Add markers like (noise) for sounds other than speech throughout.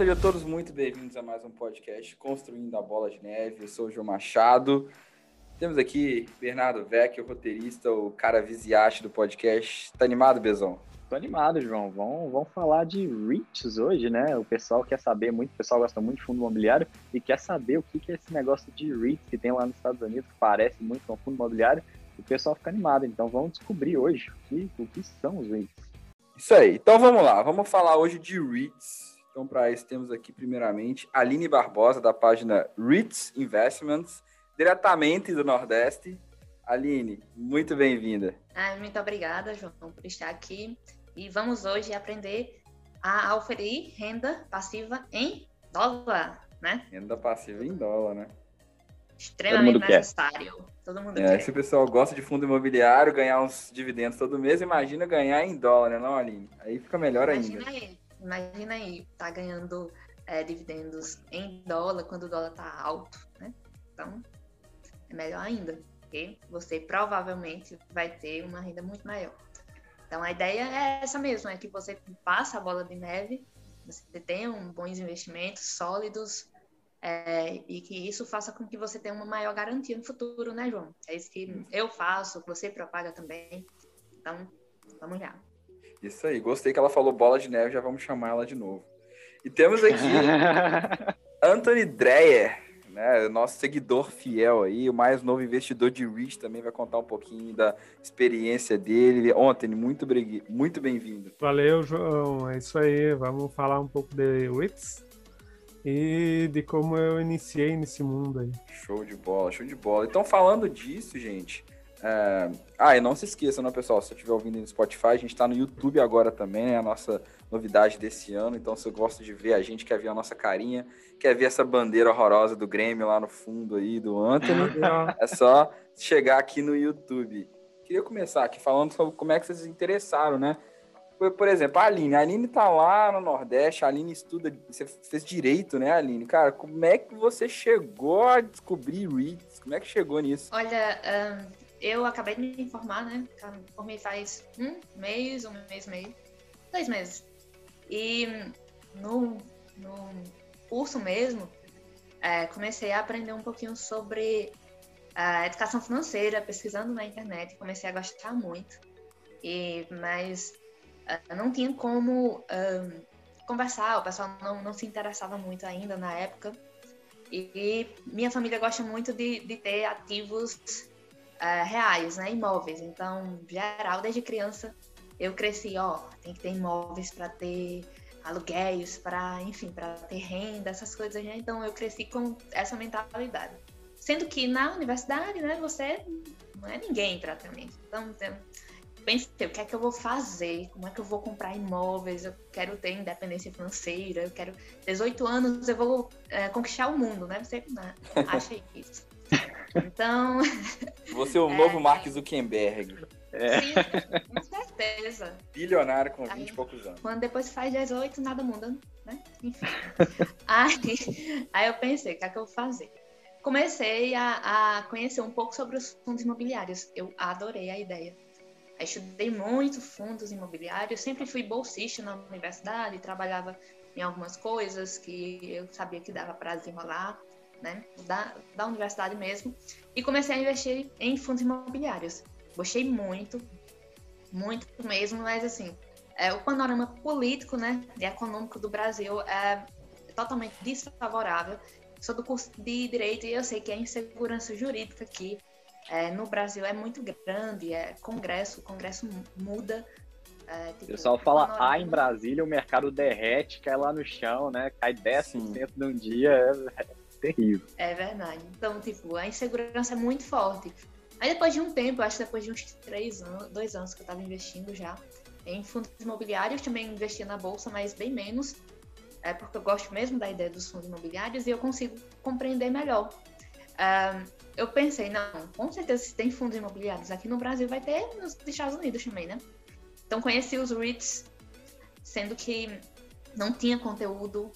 sejam todos muito bem-vindos a mais um podcast Construindo a Bola de Neve. Eu sou o João Machado. Temos aqui Bernardo Vecchio, roteirista, o cara viziaste do podcast. Tá animado, Bezão? Tô animado, João. Vamos, vamos falar de REITs hoje, né? O pessoal quer saber muito, o pessoal gosta muito de fundo imobiliário e quer saber o que é esse negócio de REITs que tem lá nos Estados Unidos, que parece muito com fundo imobiliário. O pessoal fica animado. Então vamos descobrir hoje o que, o que são os REITs. Isso aí. Então vamos lá. Vamos falar hoje de REITs. Então, para isso, temos aqui, primeiramente, Aline Barbosa, da página REITs Investments diretamente do Nordeste. Aline, muito bem-vinda. Ah, muito obrigada, João, por estar aqui. E vamos hoje aprender a oferir renda passiva em dólar, né? Renda passiva em dólar, né? Extremamente todo necessário. Quer. Todo mundo é, quer. Se o pessoal gosta de fundo imobiliário, ganhar uns dividendos todo mês, imagina ganhar em dólar, né, não, Aline? Aí fica melhor imagina ainda. Aí, imagina aí, tá ganhando é, dividendos em dólar quando o dólar tá alto, né? Então, é melhor ainda, porque você provavelmente vai ter uma renda muito maior. Então a ideia é essa mesmo, é que você passa a bola de neve, você tenha um bons investimentos sólidos é, e que isso faça com que você tenha uma maior garantia no futuro, né, João? É isso que eu faço, você propaga também. Então, vamos lá. Isso aí, gostei que ela falou bola de neve, já vamos chamar ela de novo. E temos aqui (laughs) Anthony Dreyer, né? Nosso seguidor fiel aí, o mais novo investidor de REIT também vai contar um pouquinho da experiência dele. Ontem, muito, muito bem-vindo. Valeu, João. É isso aí. Vamos falar um pouco de REITs e de como eu iniciei nesse mundo aí. Show de bola, show de bola. Então, falando disso, gente, é... Ah, e não se esqueça, né, pessoal? Se você estiver ouvindo no Spotify, a gente está no YouTube agora também, né? A nossa novidade desse ano. Então, se você gosta de ver a gente, quer ver a nossa carinha, quer ver essa bandeira horrorosa do Grêmio lá no fundo aí, do Anthony, (laughs) é só chegar aqui no YouTube. Queria começar aqui falando sobre como é que vocês se interessaram, né? Por, por exemplo, a Aline. A Aline tá lá no Nordeste, a Aline estuda, você fez direito, né, Aline? Cara, como é que você chegou a descobrir REITs? Como é que chegou nisso? Olha, um eu acabei de me informar, né? Formei faz um mês, um mês e meio, dois meses. E no, no curso mesmo, é, comecei a aprender um pouquinho sobre a educação financeira, pesquisando na internet, comecei a gostar muito. E, mas uh, não tinha como um, conversar, o pessoal não, não se interessava muito ainda na época. E, e minha família gosta muito de, de ter ativos uh, reais, né? Imóveis. Então, geral, desde criança eu cresci, ó, tem que ter imóveis para ter aluguéis, para, enfim, para ter renda, essas coisas, né? Então eu cresci com essa mentalidade. Sendo que na universidade, né, você não é ninguém praticamente. Então, pensei, o que é que eu vou fazer? Como é que eu vou comprar imóveis? Eu quero ter independência financeira, eu quero 18 anos, eu vou é, conquistar o mundo, né? Você né, acha isso. Então. (laughs) Você é o é, novo Mark Zuckerberg. É. Sim, com certeza. Bilionário com 20 e poucos anos. Quando depois faz 18, nada muda, né? Enfim. (laughs) aí, aí eu pensei, o que é que eu vou fazer? Comecei a, a conhecer um pouco sobre os fundos imobiliários. Eu adorei a ideia. Aí estudei muito fundos imobiliários, sempre fui bolsista na universidade, trabalhava em algumas coisas que eu sabia que dava para desenrolar né, da, da universidade mesmo, e comecei a investir em fundos imobiliários. Gostei muito, muito mesmo, mas assim, é, o panorama político né, e econômico do Brasil é totalmente desfavorável. Sou do curso de Direito e eu sei que a insegurança jurídica aqui é, no Brasil é muito grande, é Congresso, o Congresso muda. É, tipo, o pessoal fala, panorama... ah, em Brasília o mercado derrete, cai lá no chão, né? Cai 10% Sim. num dia. É, terrível. É verdade. Então, tipo, a insegurança é muito forte. Aí depois de um tempo, acho que depois de uns três anos, dois anos que eu estava investindo já em fundos imobiliários, também investia na bolsa, mas bem menos, é porque eu gosto mesmo da ideia dos fundos imobiliários e eu consigo compreender melhor. Eu pensei, não, com certeza se tem fundos imobiliários aqui no Brasil, vai ter nos Estados Unidos também, né? Então conheci os REITs, sendo que não tinha conteúdo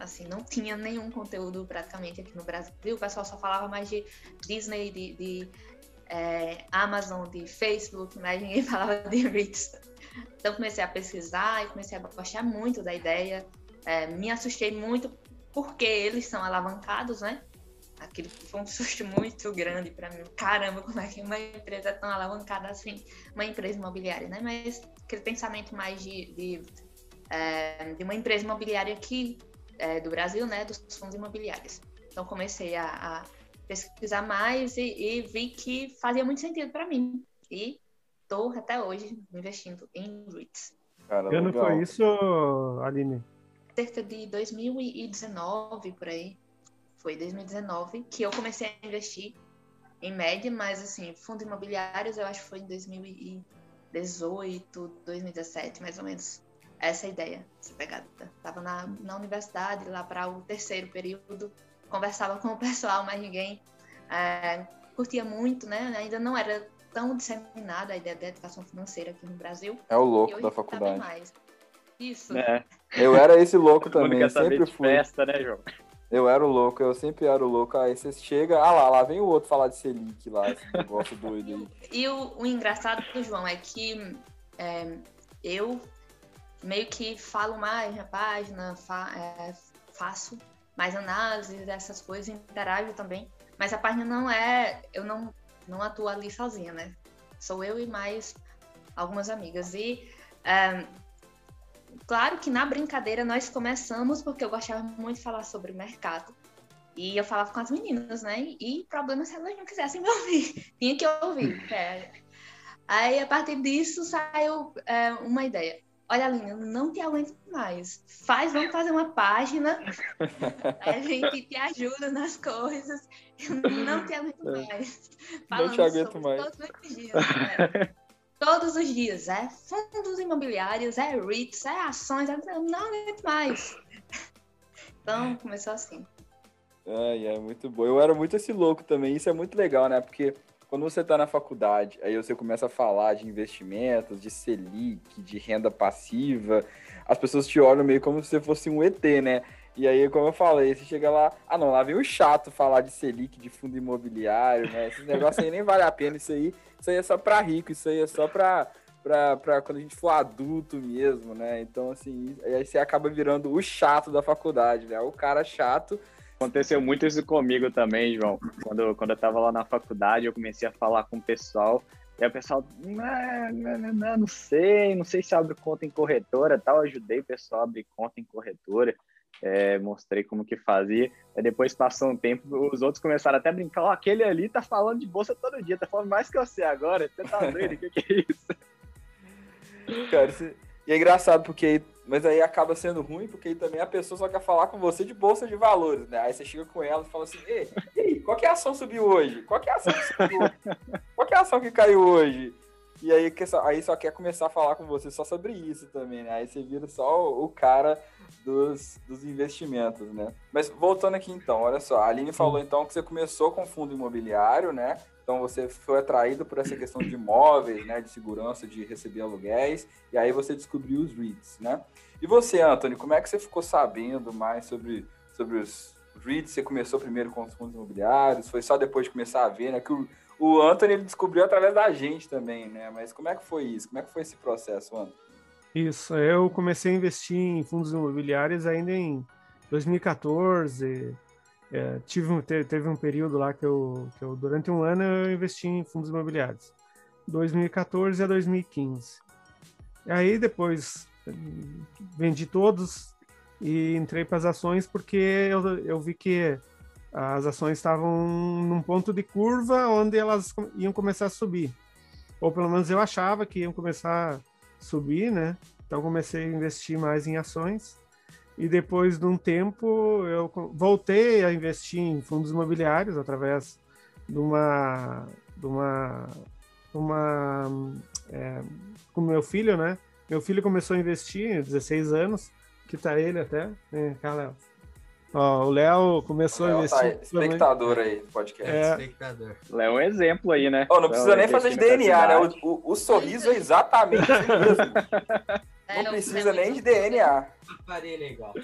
assim, não tinha nenhum conteúdo praticamente aqui no Brasil. O pessoal só falava mais de Disney, de, de é, Amazon, de Facebook, mas (laughs) ninguém falava de REITs. Então comecei a pesquisar e comecei a gostar muito da ideia. é, me assustei muito porque eles são alavancados, né? Aquilo foi um susto muito grande para mim. Caramba, como é que uma empresa é tão alavancada assim, uma empresa imobiliária, né? Mas aquele pensamento mais de, de, é, de uma empresa imobiliária aqui é, do Brasil, né? Dos fundos imobiliários. Então comecei a, a pesquisar mais e, e, vi que fazia muito sentido para mim. E estou até hoje investindo em REITs. Cara, que ano foi isso, Aline? Cerca de 2019, por aí. Foi 2019 que eu comecei a investir em média, mas assim, fundos imobiliários eu acho que foi em 2018, 2017, mais ou menos. Essa é ideia, essa pegada. Tava na, na universidade, lá para o terceiro período, conversava com o pessoal, mas ninguém é, curtia muito, né? Ainda não era tão disseminada a ideia da educação financeira aqui no Brasil. É o louco da tá faculdade. Mais. Isso. É. Eu era esse louco também, sempre fui. Festa, né, João? Eu era o louco, eu sempre era o louco. Aí você chega, ah lá, lá vem o outro falar de Selic lá, esse negócio doido aí. E o, o engraçado do João é que é, eu meio que falo mais na página, fa, é, faço mais análises dessas coisas, interajo também. Mas a página não é, eu não, não atuo ali sozinha, né? Sou eu e mais algumas amigas. E é, Claro que na brincadeira nós começamos porque eu gostava muito de falar sobre mercado. E eu falava com as meninas, né? E problema se elas não quisessem me ouvir. (laughs) Tinha que ouvir. É. Aí, a partir disso, saiu é, uma ideia. Olha, eu não te aguento mais. Faz, vamos fazer uma página. (laughs) a gente te ajuda nas coisas. Não te aguento é. mais. Falando não te aguento mais. Todos os dias, né? todos os dias. É fundos imobiliários, é REITs, é ações, é... não aguento mais. Então, começou assim. Ai, é muito bom. Eu era muito esse louco também. Isso é muito legal, né? Porque quando você está na faculdade, aí você começa a falar de investimentos, de Selic, de renda passiva, as pessoas te olham meio como se você fosse um ET, né? E aí, como eu falei, você chega lá, ah não, lá vem o chato falar de Selic, de fundo imobiliário, né? Esses negócios aí nem vale a pena, isso aí, isso aí é só para rico, isso aí é só para pra quando a gente for adulto mesmo, né? Então, assim, aí você acaba virando o chato da faculdade, né? O cara chato. Aconteceu muito isso comigo também, João. Quando, quando eu tava lá na faculdade, eu comecei a falar com o pessoal, e aí o pessoal, não, não, não, não sei, não sei se abre conta em corretora tal. Eu ajudei o pessoal a abrir conta em corretora é, mostrei como que fazia. Aí depois passou um tempo, os outros começaram até a brincar, oh, aquele ali tá falando de bolsa todo dia, tá falando mais que você agora, você tá doido, o que, que é isso? (laughs) Cara, e é engraçado porque, mas aí acaba sendo ruim, porque aí também a pessoa só quer falar com você de bolsa de valores, né? Aí você chega com ela e fala assim, ei, e aí, qual que é a ação subiu hoje? Qual que é a ação que subiu hoje? Qual que é a ação que caiu hoje? E aí, aí só quer começar a falar com você só sobre isso também, né? Aí você vira só o cara dos, dos investimentos, né? Mas voltando aqui então, olha só, a Aline falou então que você começou com fundo imobiliário, né? Então você foi atraído por essa questão de imóveis, né? De segurança, de receber aluguéis, e aí você descobriu os REITs, né? E você, Anthony, como é que você ficou sabendo mais sobre, sobre os REITs? Você começou primeiro com os fundos imobiliários? Foi só depois de começar a ver, né? Que o, o Anthony ele descobriu através da gente também, né? Mas como é que foi isso? Como é que foi esse processo, Anthony? Isso, eu comecei a investir em fundos imobiliários ainda em 2014. É, tive um, teve um período lá que eu, que eu, durante um ano, eu investi em fundos imobiliários. 2014 a 2015. E aí depois vendi todos e entrei para as ações porque eu, eu vi que as ações estavam num ponto de curva onde elas iam começar a subir. Ou pelo menos eu achava que iam começar subir, né? Então comecei a investir mais em ações e depois de um tempo eu voltei a investir em fundos imobiliários através de uma de uma uma é, com meu filho, né? Meu filho começou a investir, 16 anos, que tá ele até, né, Léo? Ó, o Léo começou o Léo a tá investir. Tá espectador aí do podcast. É. Espectador. Léo é um exemplo aí, né? Oh, não precisa nem fazer de DNA, né? O, o, o, sorriso é exatamente o mesmo. (laughs) É, não precisa nem de DNA. O aparelho é igual.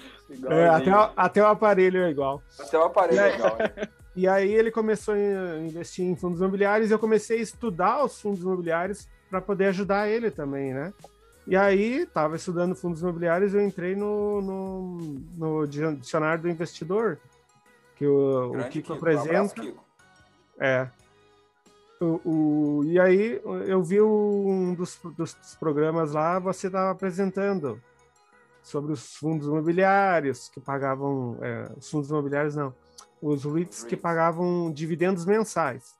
É, até, o, até o aparelho é igual. Até o aparelho é igual. E aí ele começou a investir em fundos imobiliários e eu comecei a estudar os fundos imobiliários para poder ajudar ele também, né? E aí, estava estudando fundos imobiliários, eu entrei no, no, no dicionário do investidor, que o, o Kiko, Kiko apresenta. Um abraço, Kiko. É. O, o, e aí eu vi um dos, dos programas lá, você estava apresentando sobre os fundos imobiliários que pagavam, é, os fundos imobiliários não, os REITs que pagavam dividendos mensais.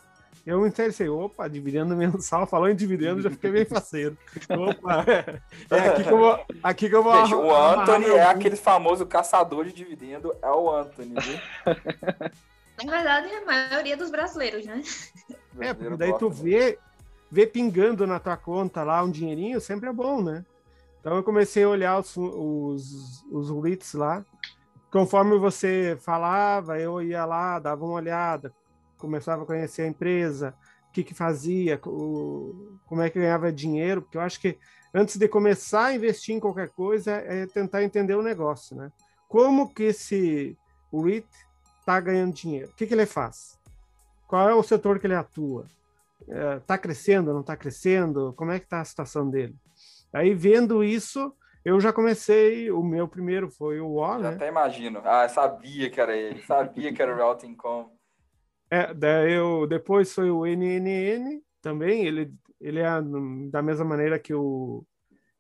Eu me interessei, opa, dividendo (laughs) mensal, falou em dividendo, já fiquei bem faceiro. Opa, é, é, aqui que eu vou. Aqui que eu vou Gente, o Anthony é aquele famoso caçador de dividendo, é o Anthony, viu? (laughs) Na verdade, é a maioria dos brasileiros, né? É, porque daí tu vê, vê pingando na tua conta lá um dinheirinho, sempre é bom, né? Então eu comecei a olhar os, os, os REITs lá. Conforme você falava, eu ia lá, dava uma olhada, começava a conhecer a empresa, o que, que fazia, o, como é que ganhava dinheiro, porque eu acho que antes de começar a investir em qualquer coisa é tentar entender o negócio, né? Como que esse REIT está ganhando dinheiro? O que, que ele faz? Qual é o setor que ele atua? Está é, crescendo, não está crescendo? Como é que está a situação dele? Aí, vendo isso, eu já comecei, o meu primeiro foi o O, né? até imagino. Ah, sabia que era ele, sabia que era o Realty Income. (laughs) É, daí eu, depois foi o NNN também, ele, ele é da mesma maneira que o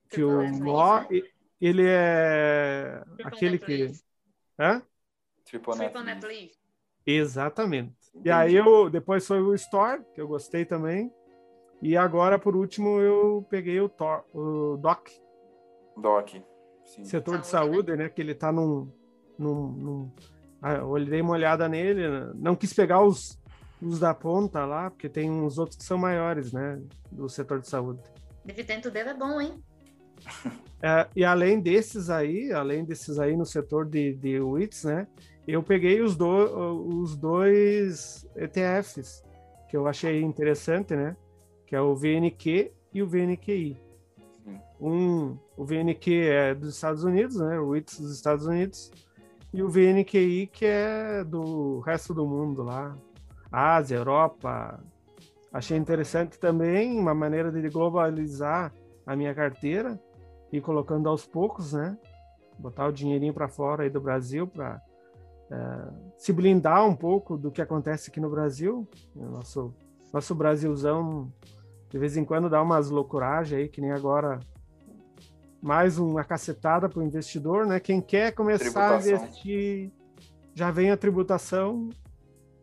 que o Mo, ele é aquele que... Hã? Triple Net Leaf. Exatamente. Entendi. E aí eu depois foi o Store, que eu gostei também. E agora, por último, eu peguei o, Tor, o Doc. Doc, sim. Setor saúde, de saúde, né? Que ele tá num. num, num... Ah, eu dei uma olhada nele, né? não quis pegar os, os da ponta lá, porque tem uns outros que são maiores, né? Do setor de saúde. Dividendo dele é bom, hein? É, e além desses aí, além desses aí no setor de, de WITS, né? Eu peguei os, do, os dois ETFs que eu achei interessante, né? Que é o VNQ e o VNQI. Um, o VNQ é dos Estados Unidos, né? O WITS dos Estados Unidos. E o VNQI que é do resto do mundo lá. Ásia, Europa. Achei interessante também uma maneira de globalizar a minha carteira e colocando aos poucos, né? Botar o dinheirinho para fora aí do Brasil para é, se blindar um pouco do que acontece aqui no Brasil. Nosso, nosso Brasilzão, de vez em quando, dá umas loucuragens aí, que nem agora. Mais uma cacetada para o investidor, né? Quem quer começar a investir, já vem a tributação,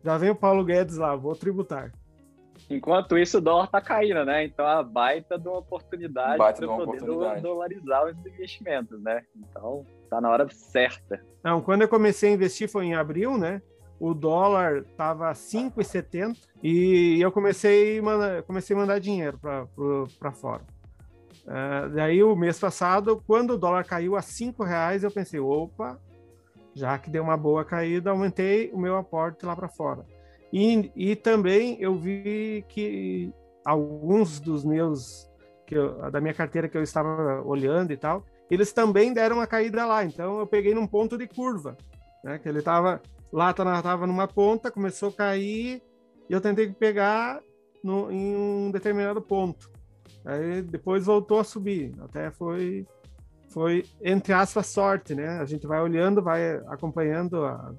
já vem o Paulo Guedes lá, vou tributar. Enquanto isso, o dólar tá caindo, né? Então, a baita de uma oportunidade para poder oportunidade. dolarizar os investimentos, né? Então, tá na hora certa. Não, quando eu comecei a investir foi em abril, né? O dólar tava 5,70 e eu comecei a mandar, comecei a mandar dinheiro para fora. Uh, daí, o mês passado, quando o dólar caiu a 5 reais, eu pensei, opa, já que deu uma boa caída, aumentei o meu aporte lá para fora. E, e também eu vi que alguns dos meus, que eu, da minha carteira que eu estava olhando e tal, eles também deram uma caída lá. Então eu peguei num ponto de curva, né? Que ele estava lá estava numa ponta, começou a cair e eu tentei pegar no, em um determinado ponto. Aí depois voltou a subir, até foi foi entre aspas sorte, né? A gente vai olhando, vai acompanhando a,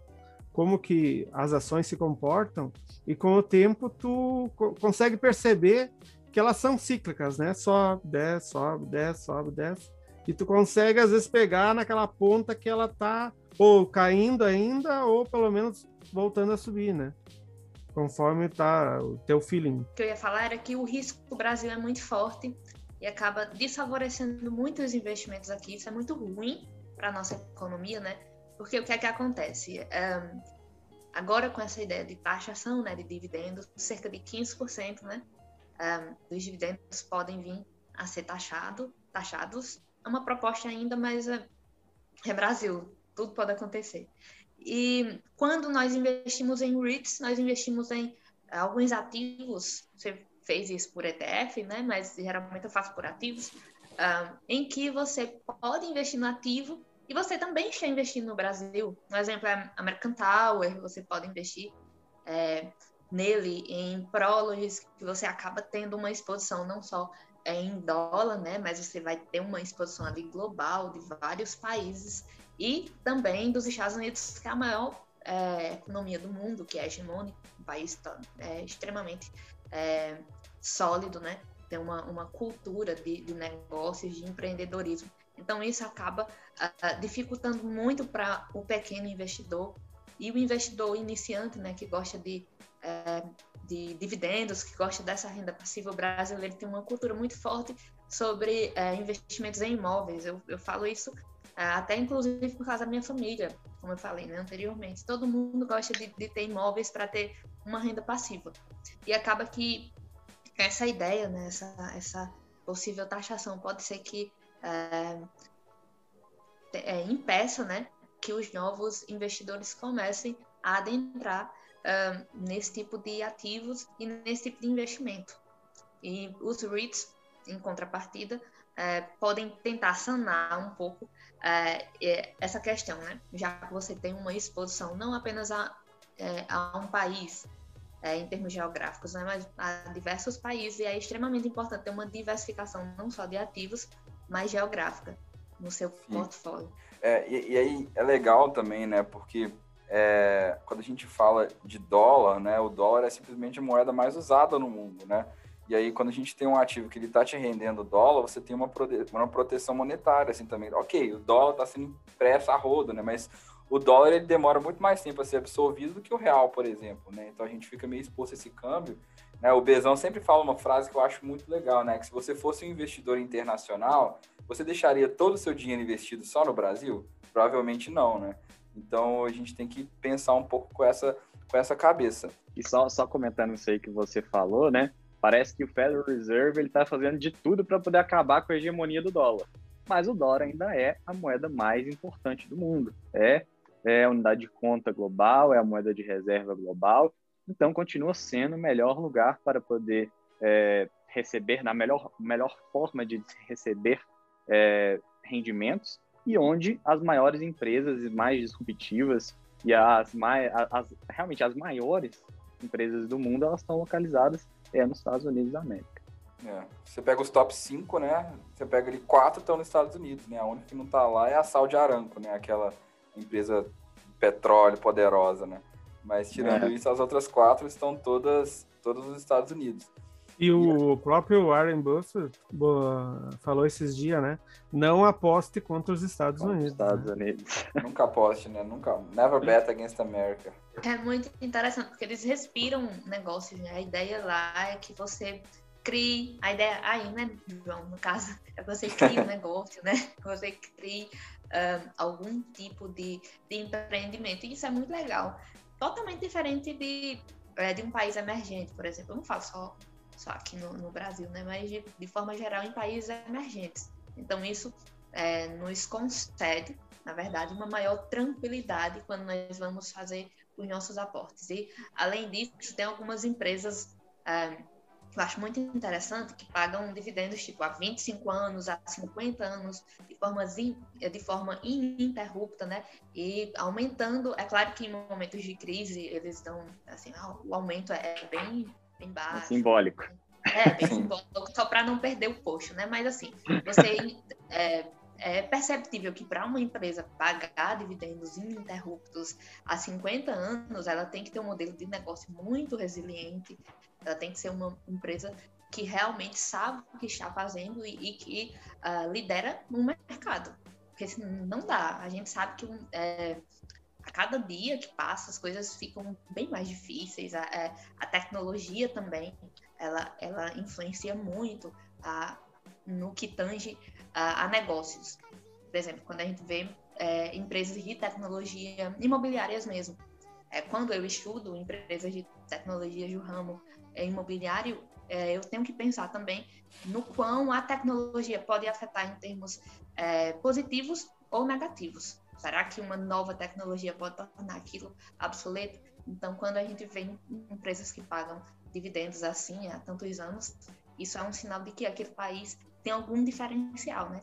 como que as ações se comportam e com o tempo tu consegue perceber que elas são cíclicas, né? Sobe, desce, sobe, desce, sobe, desce. E tu consegue às vezes pegar naquela ponta que ela tá ou caindo ainda ou pelo menos voltando a subir, né? Conforme tá o teu feeling. O que eu ia falar era que o risco do Brasil é muito forte e acaba desfavorecendo muitos investimentos aqui. Isso é muito ruim para nossa economia, né? Porque o que é que acontece? Um, agora, com essa ideia de taxação né, de dividendos, cerca de 15% né, um, dos dividendos podem vir a ser taxado, taxados. É uma proposta ainda, mas é, é Brasil, tudo pode acontecer. E quando nós investimos em REITs, nós investimos em alguns ativos, você fez isso por ETF, né? Mas geralmente eu faço por ativos, um, em que você pode investir no ativo e você também está investindo no Brasil. Um exemplo é American Tower, você pode investir é, nele, em Prologies, que você acaba tendo uma exposição não só é em dólar, né? Mas você vai ter uma exposição ali global de vários países e também dos Estados Unidos, que é a maior é, economia do mundo, que é hegemônico, um país é, extremamente é, sólido, né? Tem uma, uma cultura de, de negócios, de empreendedorismo. Então, isso acaba uh, dificultando muito para o pequeno investidor e o investidor iniciante, né, que gosta de, uh, de dividendos, que gosta dessa renda passiva brasileira, tem uma cultura muito forte sobre uh, investimentos em imóveis. Eu, eu falo isso até inclusive por causa da minha família, como eu falei né, anteriormente. Todo mundo gosta de, de ter imóveis para ter uma renda passiva. E acaba que essa ideia, né, essa, essa possível taxação pode ser que é, é, impeça né, que os novos investidores comecem a adentrar é, nesse tipo de ativos e nesse tipo de investimento. E os REITs, em contrapartida, é, podem tentar sanar um pouco é, essa questão, né? Já que você tem uma exposição não apenas a, é, a um país, é, em termos geográficos, né? mas a diversos países, e é extremamente importante ter uma diversificação não só de ativos, mas geográfica no seu Sim. portfólio. É, e, e, aí é legal também, né? Porque é, quando a gente fala de dólar, né? O dólar é simplesmente a moeda mais usada no mundo, né? E aí, quando a gente tem um ativo que ele está te rendendo dólar, você tem uma, prote uma proteção monetária, assim, também. Ok, o dólar está sendo impresso a rodo, né? Mas o dólar, ele demora muito mais tempo a ser absorvido do que o real, por exemplo, né? Então, a gente fica meio exposto a esse câmbio. Né? O Bezão sempre fala uma frase que eu acho muito legal, né? Que se você fosse um investidor internacional, você deixaria todo o seu dinheiro investido só no Brasil? Provavelmente não, né? Então, a gente tem que pensar um pouco com essa, com essa cabeça. E só, só comentando isso aí que você falou, né? Parece que o Federal Reserve ele está fazendo de tudo para poder acabar com a hegemonia do dólar. Mas o dólar ainda é a moeda mais importante do mundo. É, é a unidade de conta global, é a moeda de reserva global. Então, continua sendo o melhor lugar para poder é, receber, na melhor, melhor forma de receber é, rendimentos e onde as maiores empresas mais disruptivas e as, mais, as realmente as maiores empresas do mundo elas estão localizadas é nos Estados Unidos da América. É. Você pega os top 5, né? Você pega ali quatro estão nos Estados Unidos, né? A única que não está lá é a Saudi Aramco, né? Aquela empresa de petróleo poderosa, né? Mas tirando é. isso, as outras quatro estão todas, todos nos Estados Unidos. E o próprio Warren Buffett falou esses dias, né? Não aposte contra os Estados contra Unidos. Estados né? Unidos. (laughs) Nunca aposte, né? Nunca. Never bet against America. É muito interessante, porque eles respiram negócios, né? A ideia lá é que você crie. A ideia aí, né, João, no caso, é que você crie um (laughs) negócio, né? Que você crie um, algum tipo de, de empreendimento. E isso é muito legal. Totalmente diferente de, é, de um país emergente, por exemplo. Eu não falo só só aqui no, no Brasil, né? mas de, de, forma geral em países emergentes. Então, isso é, nos concede, na verdade, uma maior tranquilidade quando nós vamos fazer os nossos aportes. E, além disso, tem algumas empresas é, que eu acho muito interessante que pagam dividendos tipo há 25 anos, há 50 anos, de forma, de forma ininterrupta, né? E aumentando, é claro que em momentos de crise eles dão, assim, o aumento é bem bem baixo. É simbólico. É, bem (laughs) simbólico, só para não perder o posto, né? Mas assim, você é, é perceptível que para uma empresa pagar dividendos ininterruptos há 50 anos, ela tem que ter um modelo de negócio muito resiliente, ela tem que ser uma empresa que realmente sabe o que está fazendo e, e que uh, lidera no mercado. Porque não dá. A gente sabe que é, a cada dia que passa as coisas ficam bem mais difíceis. A, é, a tecnologia também, ela, ela influencia muito a, no que tange a, a negócios. Por exemplo, quando a gente vê é, empresas de tecnologia imobiliárias mesmo. É, quando eu estudo empresas de tecnologia do ramo é, imobiliário, é, eu tenho que pensar também no quão a tecnologia pode afetar em termos é, positivos ou negativos. Será que uma nova tecnologia pode tornar aquilo obsoleto? Então, quando a gente vê empresas que pagam dividendos assim há tantos anos, isso é um sinal de que aquele país tem algum diferencial, né?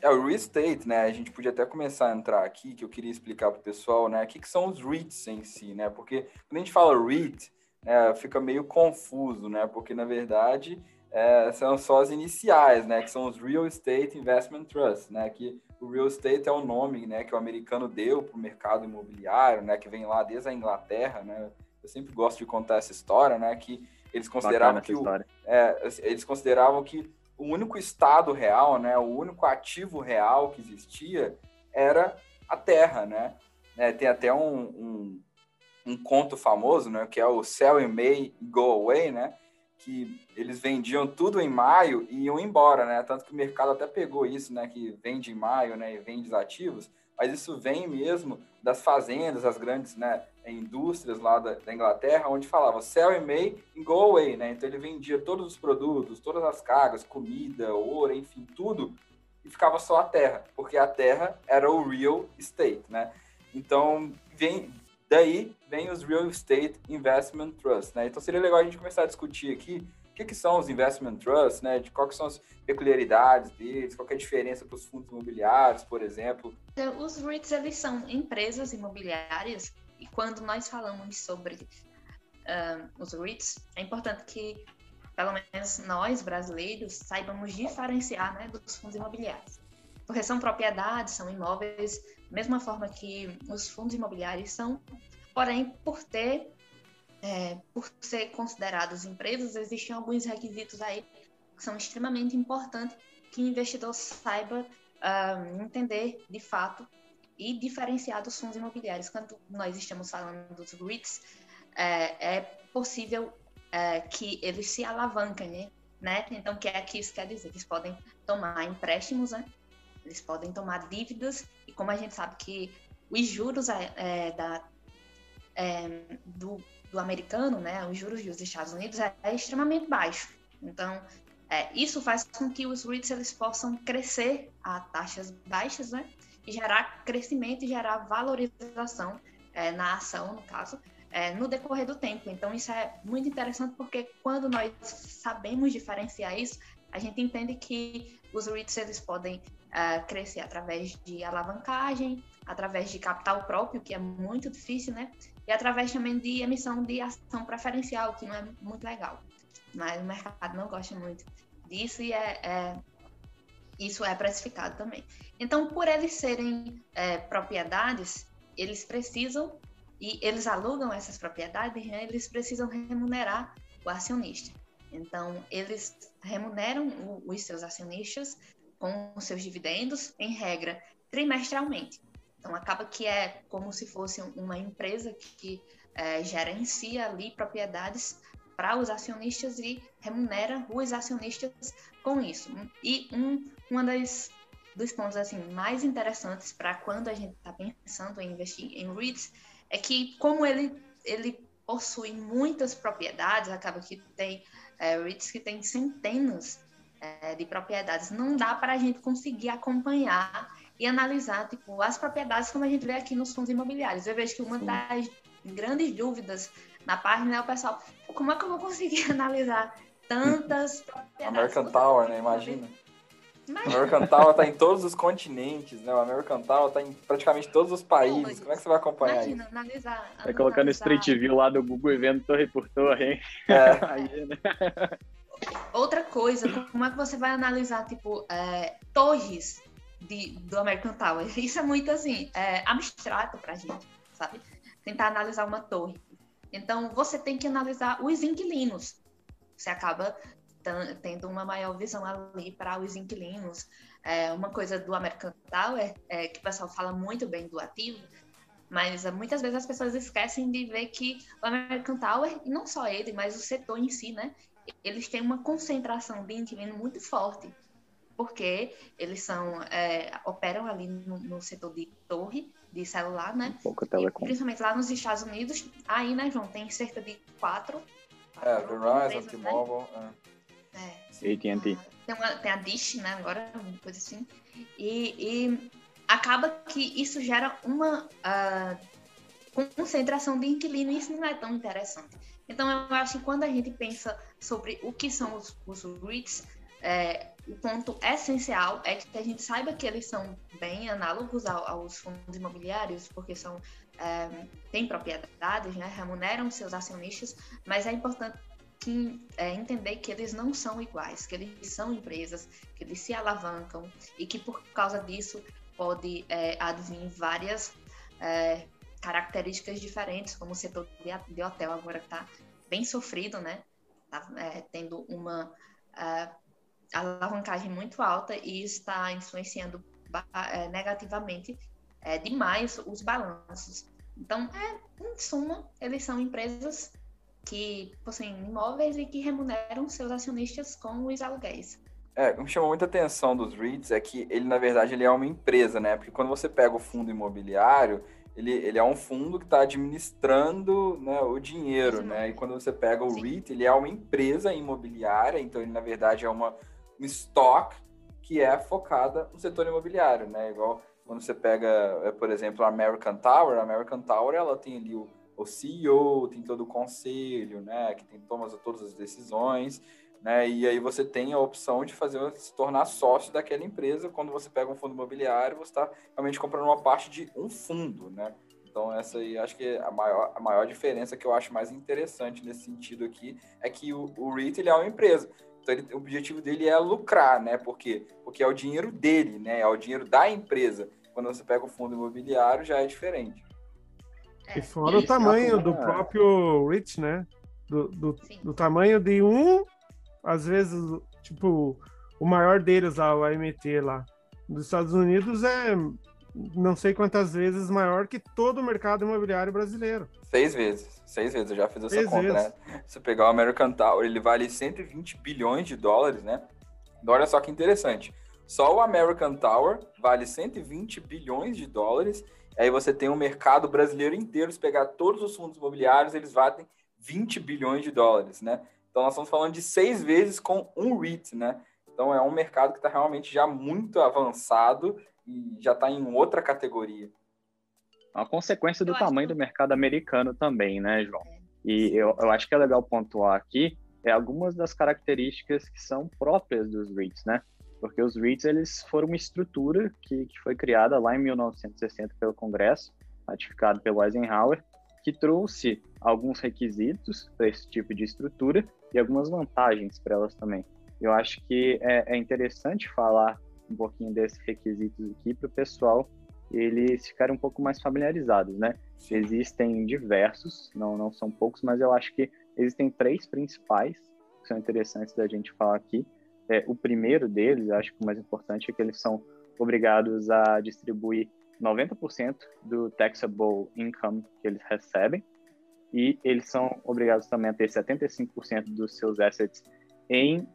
É, o real estate, né? A gente podia até começar a entrar aqui, que eu queria explicar para o pessoal, né? O que, que são os REITs em si, né? Porque quando a gente fala REIT, né, fica meio confuso, né? Porque, na verdade, é, são só as iniciais, né? Que são os Real Estate Investment Trust, né? Que o real estate é o nome, né? Que o americano deu para o mercado imobiliário, né? Que vem lá desde a Inglaterra, né? Eu sempre gosto de contar essa história, né? Que eles consideravam que o, é, eles consideravam que o único estado real, né? O único ativo real que existia era a terra, né? É, tem até um, um, um, conto famoso, né? Que é o Sell in May, Go Away, né? Que eles vendiam tudo em maio e iam embora, né? Tanto que o mercado até pegou isso, né? Que vende em maio, né? E vende os ativos. Mas isso vem mesmo das fazendas, as grandes né, indústrias lá da, da Inglaterra, onde falava sell in May and go away, né? Então ele vendia todos os produtos, todas as cargas, comida, ouro, enfim, tudo, e ficava só a terra, porque a terra era o real estate, né? Então, vem, daí vem os Real Estate Investment Trusts, né? Então seria legal a gente começar a discutir aqui que, que são os investment trusts, né? De quais são as peculiaridades deles, qual é a diferença para os fundos imobiliários, por exemplo. Então, os REITs, eles são empresas imobiliárias e quando nós falamos sobre uh, os REITs, é importante que, pelo menos nós, brasileiros, saibamos diferenciar né, dos fundos imobiliários. Porque são propriedades, são imóveis, mesma forma que os fundos imobiliários são, porém, por ter é, por ser considerados empresas, existem alguns requisitos aí que são extremamente importantes que o investidor saiba uh, entender de fato e diferenciar dos fundos imobiliários. Quando nós estamos falando dos REITs, é, é possível é, que eles se alavanquem, né? Então, o que é que isso quer dizer? Eles podem tomar empréstimos, né? Eles podem tomar dívidas, e como a gente sabe que os juros é, é da, é, do, do americano, né, os juros dos Estados Unidos é, é extremamente baixo. Então, é, isso faz com que os REITs eles possam crescer a taxas baixas, né, e gerar crescimento e gerar valorização é, na ação, no caso, é, no decorrer do tempo. Então, isso é muito interessante porque quando nós sabemos diferenciar isso, a gente entende que os REITs eles podem é, crescer através de alavancagem, através de capital próprio, que é muito difícil, né? E através também de emissão de ação preferencial, que não é muito legal. Mas o mercado não gosta muito disso e é, é isso é precificado também. Então, por eles serem é, propriedades, eles precisam, e eles alugam essas propriedades, né, eles precisam remunerar o acionista. Então, eles remuneram o, os seus acionistas com os seus dividendos, em regra, trimestralmente. Então, acaba que é como se fosse uma empresa que é, gerencia ali propriedades para os acionistas e remunera os acionistas com isso. E um uma das, dos pontos assim mais interessantes para quando a gente está pensando em investir em REITs é que como ele, ele possui muitas propriedades, acaba que tem é, REITs que tem centenas é, de propriedades, não dá para a gente conseguir acompanhar e analisar tipo, as propriedades como a gente vê aqui nos fundos imobiliários. Eu vejo que uma Sim. das grandes dúvidas na página é o pessoal, como é que eu vou conseguir (laughs) analisar tantas (laughs) propriedades? American Tower, né? Imagina. Imagina. American Tower está em todos os continentes, né? O American Tower está em praticamente todos os países. Como é que você vai acompanhar Imagina, isso? Analisar, Vai colocando analisar... Street View lá do Google e vendo torre por torre, hein? É. (laughs) Aí, né? Outra coisa, como é que você vai analisar, tipo, é, torres de, do American Tower. (laughs) Isso é muito assim, é, abstrato pra gente, sabe? Tentar analisar uma torre. Então, você tem que analisar os inquilinos. Você acaba tendo uma maior visão ali para os inquilinos. É, uma coisa do American Tower é que o pessoal fala muito bem do ativo, mas muitas vezes as pessoas esquecem de ver que o American Tower, e não só ele, mas o setor em si, né? Eles têm uma concentração de inquilino muito forte porque eles são é, operam ali no, no, setor de torre de celular, né? pouco telecom. principalmente lá nos Estados Unidos, aí, né, João, tem cerca de quatro. é, Verizon, T-Mobile, né? é. é. AT&T. Tem, tem a Dish, né, agora, uma coisa assim. E, e acaba que isso gera uma uh, concentração de inquilino e isso não é tão interessante. Então, eu acho que quando a gente pensa sobre o que são os, os REITs, é, o ponto essencial é que a gente saiba que eles são bem análogos aos fundos imobiliários, porque são é, têm propriedades, né, remuneram seus acionistas, mas é importante que é, entender que eles não são iguais, que eles são empresas, que eles se alavancam e que por causa disso pode é, advir várias é, características diferentes, como o setor de, hotel agora está bem sofrido, né? Tá, é, tendo uma é, alavancagem muito alta e está influenciando é, negativamente é, demais os balanços. Então, é, em suma, eles são empresas que possuem imóveis e que remuneram seus acionistas com os aluguéis. É, o que me chamou muita atenção dos REITs é que ele, na verdade, ele é uma empresa, né? Porque quando você pega o fundo imobiliário, ele, ele é um fundo que está administrando né, o dinheiro, né? E quando você pega o Sim. REIT, ele é uma empresa imobiliária, então ele, na verdade, é uma, um stock que é focada no setor imobiliário, né? Igual quando você pega, é, por exemplo, a American Tower, a American Tower, ela tem ali o, o CEO, tem todo o conselho, né? Que tem toma todas as decisões, né? E aí você tem a opção de fazer se tornar sócio daquela empresa. Quando você pega um fundo imobiliário, você está realmente comprando uma parte de um fundo, né? Então essa aí acho que é a maior, a maior diferença que eu acho mais interessante nesse sentido aqui é que o, o REIT ele é uma empresa. Então, ele, o objetivo dele é lucrar, né? Por quê? Porque é o dinheiro dele, né? É o dinheiro da empresa. Quando você pega o fundo imobiliário, já é diferente. É, e fora o tamanho do próprio REIT, né? Do, do, do, tamanho de um, às vezes, tipo, o maior deles lá, o AMT lá. Dos Estados Unidos é não sei quantas vezes maior que todo o mercado imobiliário brasileiro. Seis vezes. Seis vezes, eu já fiz essa Seis conta, vezes. né? Se pegar o American Tower, ele vale 120 bilhões de dólares, né? Olha só que interessante. Só o American Tower vale 120 bilhões de dólares. Aí você tem o mercado brasileiro inteiro. Se pegar todos os fundos imobiliários, eles valem 20 bilhões de dólares, né? Então nós estamos falando de seis vezes com um REIT, né? Então é um mercado que está realmente já muito avançado e já está em outra categoria. Uma consequência do eu tamanho que... do mercado americano também, né, João? É. E eu, eu acho que é legal pontuar aqui é algumas das características que são próprias dos REITs, né? Porque os REITs eles foram uma estrutura que, que foi criada lá em 1960 pelo Congresso, ratificado pelo Eisenhower, que trouxe alguns requisitos para esse tipo de estrutura e algumas vantagens para elas também. Eu acho que é, é interessante falar um pouquinho desses requisitos aqui para o pessoal eles ficarem um pouco mais familiarizados, né? Existem diversos, não, não são poucos, mas eu acho que existem três principais que são interessantes da gente falar aqui. É, o primeiro deles, acho que o mais importante, é que eles são obrigados a distribuir 90% do taxable income que eles recebem e eles são obrigados também a ter 75% dos seus assets em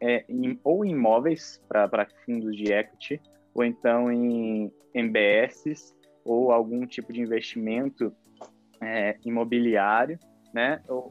é, em, ou em imóveis para fundos de equity, ou então em MBS, ou algum tipo de investimento é, imobiliário, né? Ou,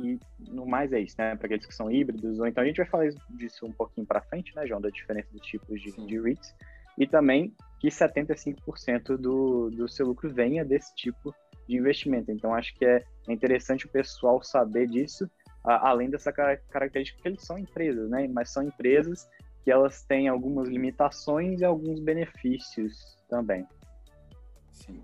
e no mais é isso, né? Para aqueles que são híbridos, ou então a gente vai falar disso um pouquinho para frente, né, João, da diferença dos tipos de, de REITs, e também que 75% do, do seu lucro venha desse tipo de investimento. Então, acho que é interessante o pessoal saber disso além dessa característica que eles são empresas, né? Mas são empresas que elas têm algumas limitações e alguns benefícios também. Sim.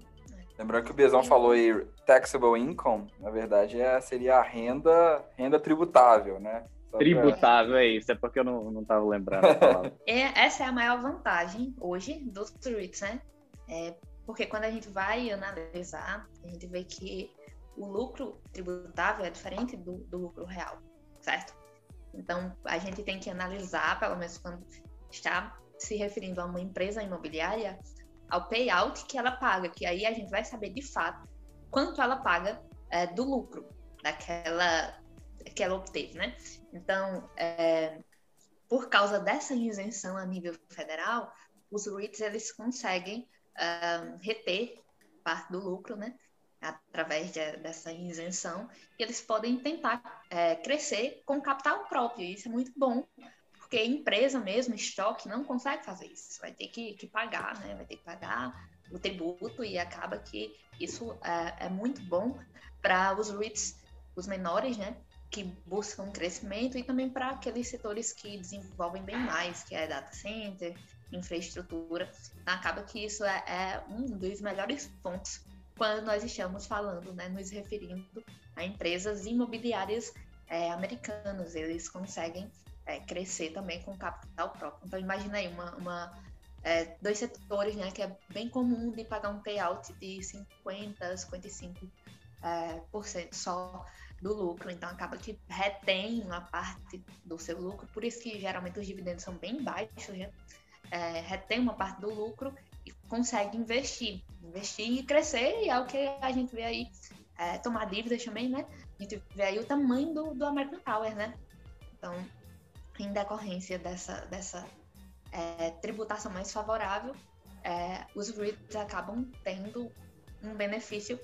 Lembrando que o Bezão falou aí taxable income, na verdade é, seria a renda, renda tributável, né? Só tributável pra... é isso, é porque eu não, não tava lembrando (laughs) é, essa é a maior vantagem hoje dos REITs, né? É, porque quando a gente vai analisar, a gente vê que o lucro tributável é diferente do, do lucro real, certo? Então, a gente tem que analisar, pelo menos quando está se referindo a uma empresa imobiliária, ao payout que ela paga, que aí a gente vai saber de fato quanto ela paga é, do lucro daquela que ela obteve, né? Então, é, por causa dessa isenção a nível federal, os REITs eles conseguem uh, reter parte do lucro, né? Através de, dessa isenção, e eles podem tentar é, crescer com capital próprio. Isso é muito bom, porque empresa mesmo, estoque, não consegue fazer isso. Vai ter que, que pagar, né? Vai ter que pagar o tributo e acaba que isso é, é muito bom para os REITs, os menores, né? Que buscam crescimento e também para aqueles setores que desenvolvem bem mais, que é data center, infraestrutura. Acaba que isso é, é um dos melhores pontos quando nós estamos falando, né, nos referindo a empresas imobiliárias é, americanos, eles conseguem é, crescer também com capital próprio. Então, imagina aí uma, uma é, dois setores, né, que é bem comum de pagar um payout de 50, 55 é, por cento só do lucro, então acaba que retém uma parte do seu lucro, por isso que geralmente os dividendos são bem baixos, né? É, retém uma parte do lucro consegue investir, investir e crescer, e é o que a gente vê aí, é, tomar dívidas também, né? A gente vê aí o tamanho do, do American Tower, né? Então, em decorrência dessa, dessa é, tributação mais favorável, é, os REITs acabam tendo um benefício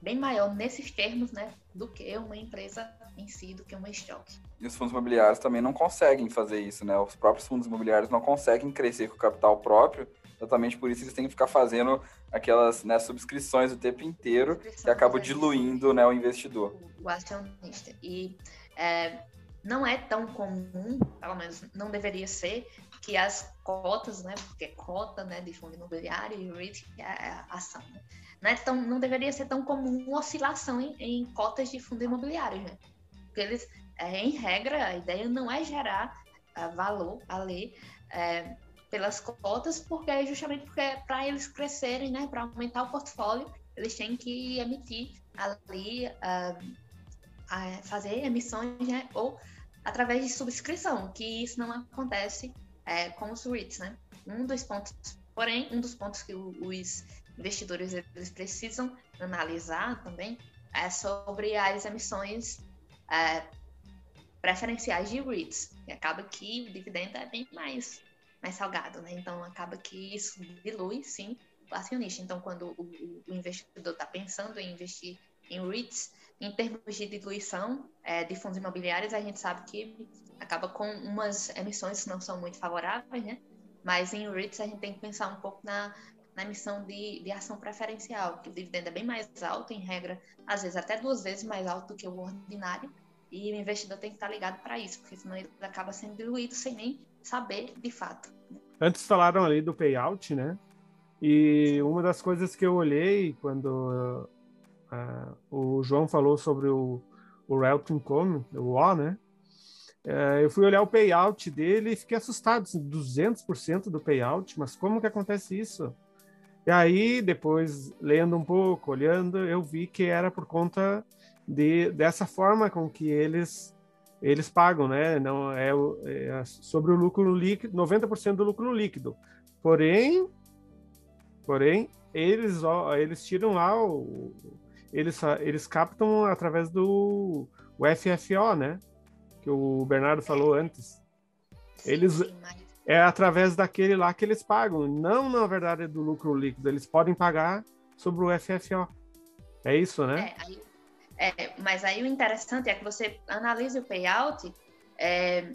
bem maior nesses termos, né, do que uma empresa em si, do que uma estoque. E os fundos imobiliários também não conseguem fazer isso, né? Os próprios fundos imobiliários não conseguem crescer com o capital próprio, exatamente por isso eles têm que ficar fazendo aquelas né, subscrições o tempo inteiro, que acabam diluindo né, o investidor. O, acionista. E é, não é tão comum, pelo menos não deveria ser, que as cotas, né, porque é cota né, de fundo imobiliário e REIT é ação, né, não, é tão, não deveria ser tão comum oscilação em, em cotas de fundo imobiliário, né? Porque eles, é, em regra, a ideia não é gerar uh, valor ali é, pelas cotas, porque é justamente porque para eles crescerem, né, para aumentar o portfólio, eles têm que emitir ali, uh, fazer emissões, né, ou através de subscrição, que isso não acontece é, com os REITs, né? Um dos pontos, porém, um dos pontos que os investidores eles precisam analisar também é sobre as emissões é, preferenciais de REITs. E acaba que o dividendo é bem mais, mais salgado, né? Então acaba que isso dilui, sim, o acionista. Então, quando o, o investidor está pensando em investir em REITs, em termos de diluição é, de fundos imobiliários, a gente sabe que acaba com umas emissões que não são muito favoráveis, né? Mas em REITs a gente tem que pensar um pouco na, na emissão de, de ação preferencial, que o dividendo é bem mais alto, em regra, às vezes até duas vezes mais alto do que o ordinário, e o investidor tem que estar ligado para isso, porque senão ele acaba sendo diluído sem nem saber de fato. Antes falaram ali do payout, né? E uma das coisas que eu olhei quando uh, o João falou sobre o, o Realty Income, o O, né? Uh, eu fui olhar o payout dele e fiquei assustado, assim, 200% do payout, mas como que acontece isso? E aí, depois, lendo um pouco, olhando, eu vi que era por conta de, dessa forma com que eles eles pagam, né? Não é, é sobre o lucro líquido, 90% do lucro líquido. Porém, porém, eles eles tiram lá o, eles eles captam através do o FFO, né? Que o Bernardo falou antes. Eles é através daquele lá que eles pagam, não na verdade do lucro líquido, eles podem pagar sobre o FFO. É isso, né? É, aí, é, mas aí o interessante é que você analise o payout é,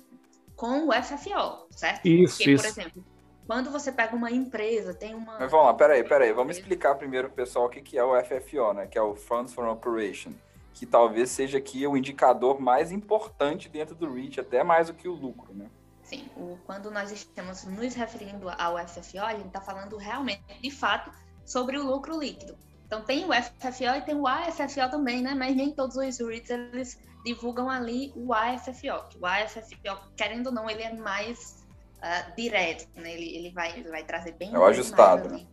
com o FFO, certo? Isso, Porque, isso. por exemplo, quando você pega uma empresa, tem uma. Mas vamos lá, peraí, peraí. Vamos explicar primeiro, pessoal, o que é o FFO, né? Que é o Funds for Operation. Que talvez seja aqui o indicador mais importante dentro do REACH, até mais do que o lucro, né? Sim, o, quando nós estamos nos referindo ao FFO, a gente está falando realmente, de fato, sobre o lucro líquido. Então tem o FFO e tem o AFFO também, né? Mas nem todos os REITs eles divulgam ali o AFFO. Que o AFFO, querendo ou não, ele é mais uh, direto, né? Ele, ele, vai, ele vai trazer bem... É o ajustado, né?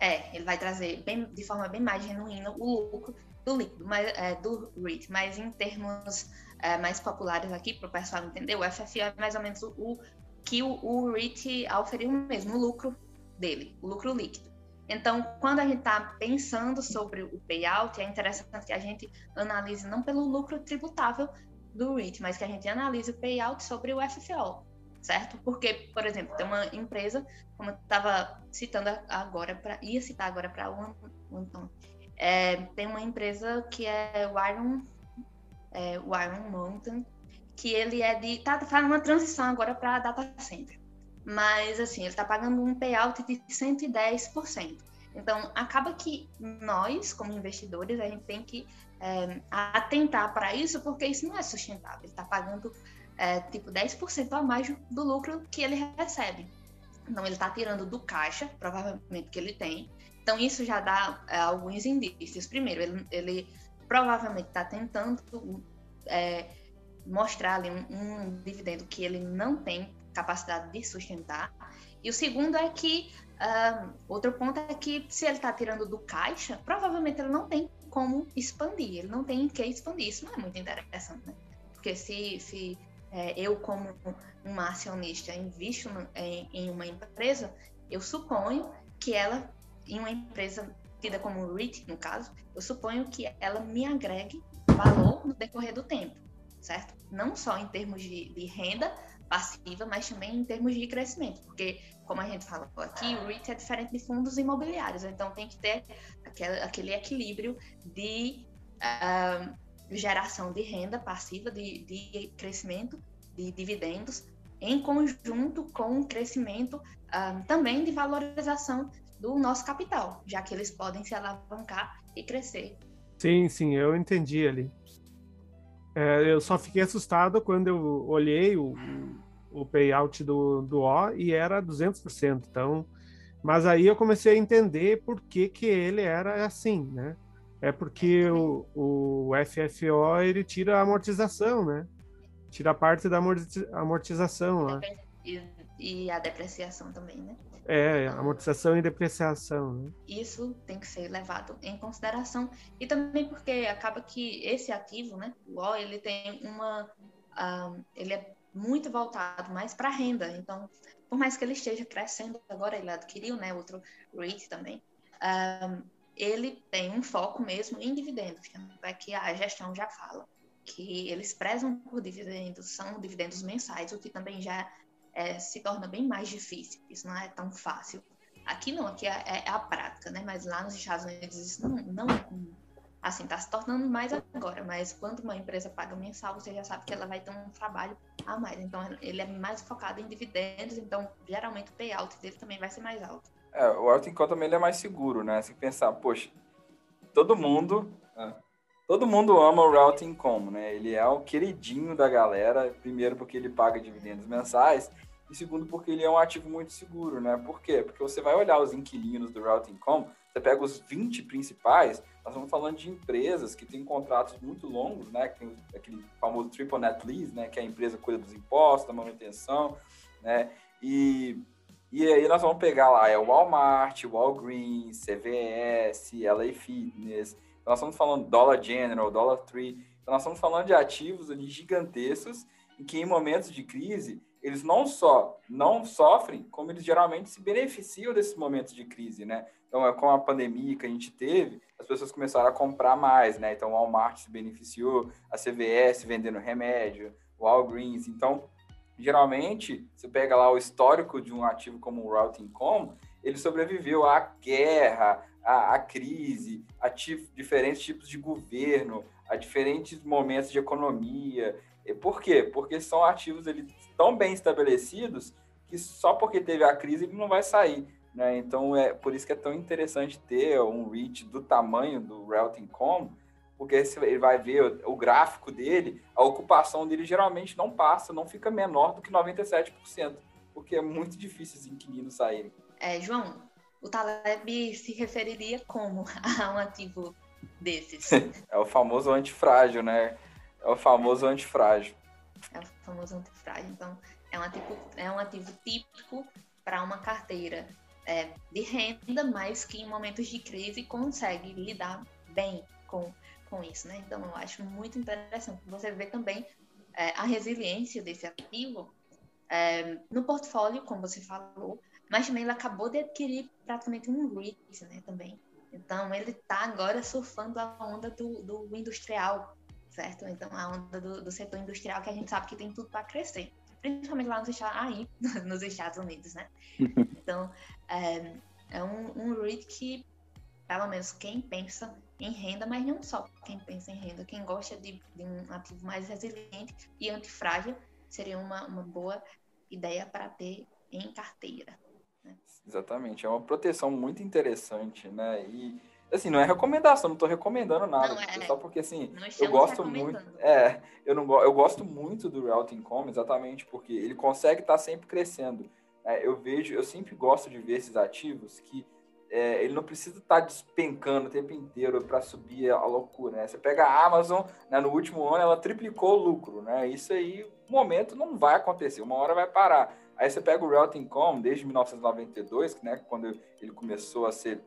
É, ele vai trazer bem, de forma bem mais genuína o lucro do líquido, mas, é, do REIT. Mas em termos é, mais populares aqui, para o pessoal entender, o FFO é mais ou menos o, o que o, o REIT oferiu mesmo, o lucro dele, o lucro líquido. Então, quando a gente está pensando sobre o payout, é interessante que a gente analise não pelo lucro tributável do REIT, mas que a gente analise o payout sobre o FFO, certo? Porque, por exemplo, tem uma empresa, como eu estava citando agora, pra, ia citar agora para o Antônio, é, tem uma empresa que é o Iron é, o Iron Mountain, que ele é de. tá fazendo uma transição agora para data center. Mas assim, ele está pagando um payout de 110%. Então, acaba que nós, como investidores, a gente tem que é, atentar para isso, porque isso não é sustentável. Ele está pagando é, tipo 10% a mais do lucro que ele recebe. Então, ele está tirando do caixa, provavelmente que ele tem. Então, isso já dá é, alguns indícios. Primeiro, ele, ele provavelmente está tentando é, mostrar ali um, um, dividendo que ele não tem capacidade de sustentar. E o segundo é que, outro ponto é que se ele está tirando do caixa, provavelmente ele não tem como expandir, ele não tem que expandir. Isso não é muito interessante, né? Porque se, se é, eu, como uma acionista, invisto em, em uma empresa, eu suponho que ela, em uma empresa tida como REIT, no caso, eu suponho que ela me agregue valor no decorrer do tempo, certo? Não só em termos de, de renda passiva, mas também em termos de crescimento, porque, como a gente falou aqui, o REIT é diferente de fundos imobiliários, então tem que ter aquele, aquele equilíbrio de uh, geração de renda passiva, de, de crescimento, de dividendos, em conjunto com o crescimento uh, também de valorização do nosso capital, já que eles podem se alavancar e crescer. Sim, sim, eu entendi ali. É, eu só fiquei assustado quando eu olhei o, o payout do, do O e era 200%. Então, mas aí eu comecei a entender por que, que ele era assim, né? É porque o, o FFO ele tira a amortização, né? Tira parte da amortização lá. E, e a depreciação também, né? É, amortização e depreciação. Né? Isso tem que ser levado em consideração. E também porque acaba que esse ativo, né, o O, ele tem uma. Uh, ele é muito voltado mais para renda. Então, por mais que ele esteja crescendo, agora ele adquiriu né, outro REIT também, uh, ele tem um foco mesmo em dividendos, é que a gestão já fala que eles prezam por dividendos, são dividendos mensais, o que também já é, se torna bem mais difícil. Isso não é tão fácil. Aqui não, aqui é, é a prática, né? Mas lá nos Estados Unidos isso não, não é comum. Assim, está se tornando mais agora, mas quando uma empresa paga mensal, você já sabe que ela vai ter um trabalho a mais. Então, ele é mais focado em dividendos, então, geralmente, o payout dele também vai ser mais alto. É, o alto income também é mais seguro, né? Se pensar, poxa, todo mundo, é, todo mundo ama o Routing Income, né? Ele é o queridinho da galera, primeiro porque ele paga dividendos mensais, e segundo, porque ele é um ativo muito seguro, né? Por quê? Porque você vai olhar os inquilinos do Routing.com, você pega os 20 principais, nós estamos falando de empresas que têm contratos muito longos, né? Que tem aquele famoso Triple Net Lease, né? Que é a empresa cuida dos impostos, da manutenção, né? E, e aí nós vamos pegar lá, é o Walmart, Walgreens, CVS, LA Fitness, então nós estamos falando Dollar General, Dollar Tree, então nós estamos falando de ativos ali gigantescos em que em momentos de crise eles não só não sofrem, como eles geralmente se beneficiam desses momentos de crise, né? Então, é com a pandemia que a gente teve, as pessoas começaram a comprar mais, né? Então, o Walmart se beneficiou, a CVS vendendo remédio, o Walgreens. Então, geralmente, você pega lá o histórico de um ativo como o Routing.com, ele sobreviveu à guerra, à, à crise, a diferentes tipos de governo, a diferentes momentos de economia. Por quê? Porque são ativos ele, tão bem estabelecidos que só porque teve a crise ele não vai sair. Né? Então, é por isso que é tão interessante ter um REIT do tamanho do Realty.com, porque ele vai ver o, o, gráfico dele, a ocupação dele geralmente não passa, não fica menor do que 97%, porque é muito difícil os inquilinos saírem. É, João, o Taleb se referiria como (laughs) a um ativo desses? é o famoso antifrágil, né? É o famoso antifrágil. É o famoso antifrágil. Então, é um ativo, é um ativo típico para uma carteira é, de renda, mas que em momentos de crise consegue lidar bem com, com isso, né? Então, eu acho muito interessante você ver também é, a resiliência desse ativo é, no portfólio, como você falou, mas também ele acabou de adquirir praticamente um REIT, né, também. Então, ele está agora surfando a onda do, do industrial, certo? Então, a onda do, do setor industrial que a gente sabe que tem tudo para crescer, principalmente lá nos Estados, aí, (laughs) nos Estados Unidos, né? (laughs) Então, é, é um, um REIT que, pelo menos, quem pensa em renda, mas não só quem pensa em renda, quem gosta de, de um ativo mais resiliente e antifrágil, seria uma, uma boa ideia para ter em carteira. Né? Exatamente, é uma proteção muito interessante, né? E Assim, não é recomendação, não estou recomendando nada. Não, é, só porque, assim, eu gosto muito. É, eu, não, eu gosto muito do Realty.com exatamente porque ele consegue estar tá sempre crescendo. É, eu vejo, eu sempre gosto de ver esses ativos que é, ele não precisa estar tá despencando o tempo inteiro para subir a loucura, né? Você pega a Amazon, né, no último ano ela triplicou o lucro, né? Isso aí, um momento não vai acontecer, uma hora vai parar. Aí você pega o Realty.com desde 1992, né, quando ele começou a ser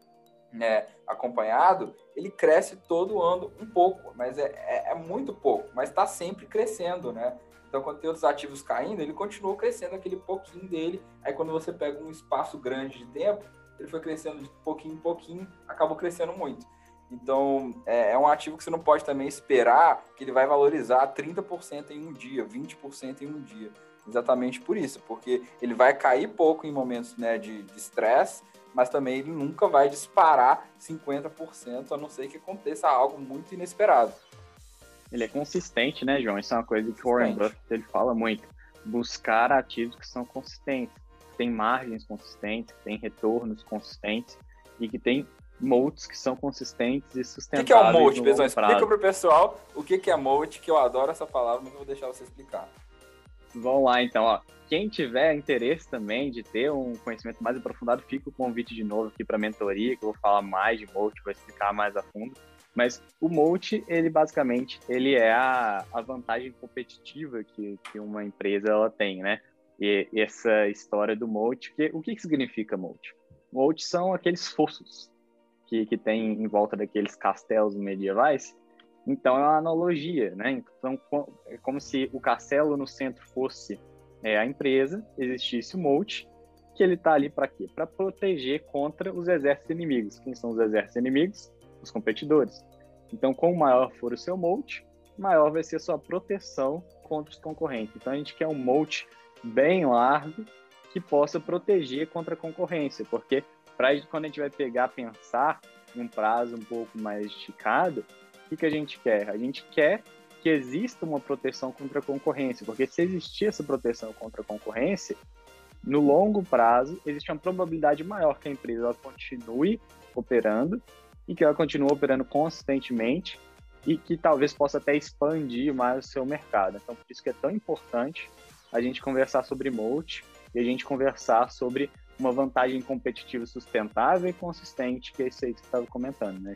né, acompanhado, ele cresce todo ano um pouco, mas é, é, é muito pouco, mas está sempre crescendo, né? Então, quando tem outros ativos caindo, ele continua crescendo aquele pouquinho dele. Aí, quando você pega um espaço grande de tempo, ele foi crescendo de pouquinho em pouquinho, acabou crescendo muito. Então, é, é, um ativo que você não pode também esperar que ele vai valorizar 30% em um dia, 20% em um dia. Exatamente por isso, porque ele vai cair pouco em momentos né, de estresse, mas também ele nunca vai disparar 50%, a não ser que aconteça algo muito inesperado. Ele é consistente, né, João? Isso é uma coisa que o Warren Buffett ele fala muito. Buscar ativos que são consistentes, que têm margens consistentes, que têm retornos consistentes e que têm moats que são consistentes e sustentáveis. O que, é o moat, pessoal? Explica para o pessoal o que, é moat, que eu adoro essa palavra, mas eu vou deixar você explicar. Vamos lá, então. Ó. Quem tiver interesse também de ter um conhecimento mais aprofundado, fica o convite de novo aqui para mentoria, que eu vou falar mais de Moat, vou explicar mais a fundo. Mas o Moat, ele basicamente, ele é a, a vantagem competitiva que, que uma empresa ela tem, né? E, e essa história do Moat, que, o que, que significa Moat? Moat são aqueles fossos que, que tem em volta daqueles castelos medievais, então é uma analogia, né? Então é como se o castelo no centro fosse é, a empresa, existisse o moat, que ele está ali para quê? Para proteger contra os exércitos inimigos. Quem são os exércitos inimigos? Os competidores. Então, quanto maior for o seu moat, maior vai ser a sua proteção contra os concorrentes. Então, a gente quer um moat bem largo que possa proteger contra a concorrência, porque para quando a gente vai pegar pensar em um prazo um pouco mais esticado, que, que a gente quer? A gente quer que exista uma proteção contra a concorrência, porque se existir essa proteção contra a concorrência, no longo prazo, existe uma probabilidade maior que a empresa continue operando e que ela continue operando consistentemente e que talvez possa até expandir mais o seu mercado. Então, por isso que é tão importante a gente conversar sobre moat e a gente conversar sobre uma vantagem competitiva sustentável e consistente, que é isso aí que você estava comentando, né?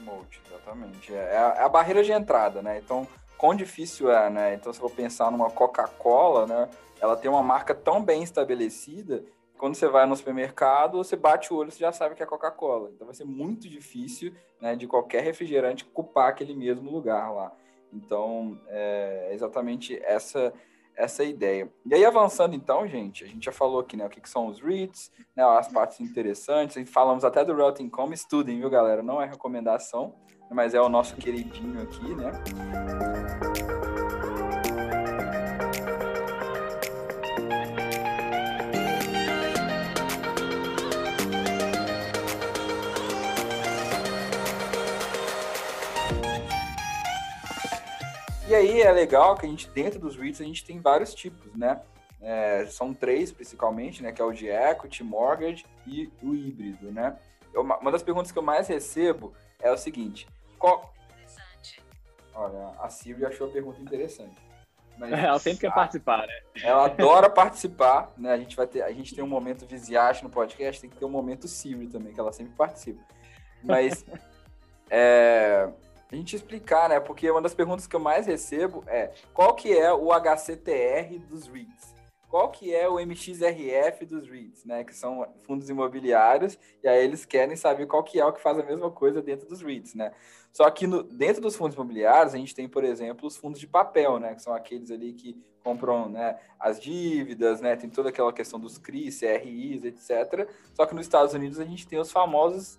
Moat, exatamente. É, é, a, é a barreira de entrada, né? Então, quão difícil é, né? Então, se eu pensar numa Coca-Cola, né? Ela tem uma marca tão bem estabelecida quando você vai no supermercado, você bate o olho, você já sabe que é Coca-Cola. Então vai ser muito difícil, né, de qualquer refrigerante culpar aquele mesmo lugar lá. Então, é exatamente essa essa ideia. E aí, avançando então, gente, a gente já falou aqui, né, o que, que são os REITs, né, as partes interessantes, falamos até do Routing Com, estudem, viu, galera? Não é recomendação, mas é o nosso queridinho aqui, né? É legal que a gente, dentro dos REITs, a gente tem vários tipos, né? É, são três, principalmente, né? Que é o de equity, mortgage e o híbrido, né? Uma das perguntas que eu mais recebo é o seguinte, qual... Olha, a Silvia achou a pergunta interessante. Mas, (laughs) ela sempre quer participar, né? Ela (laughs) adora participar, né? A gente vai ter, a gente tem um momento Viziache no podcast, tem que ter um momento Silvio também, que ela sempre participa. Mas (laughs) é, a gente explicar, né? Porque uma das perguntas que eu mais recebo é qual que é o HCTR dos REITs? Qual que é o MXRF dos REITs, né? Que são fundos imobiliários, e aí eles querem saber qual que é o que faz a mesma coisa dentro dos REITs, né? Só que no, dentro dos fundos imobiliários, a gente tem, por exemplo, os fundos de papel, né? Que são aqueles ali que compram né, as dívidas, né? Tem toda aquela questão dos CRIs, CRIs, etc. Só que nos Estados Unidos a gente tem os famosos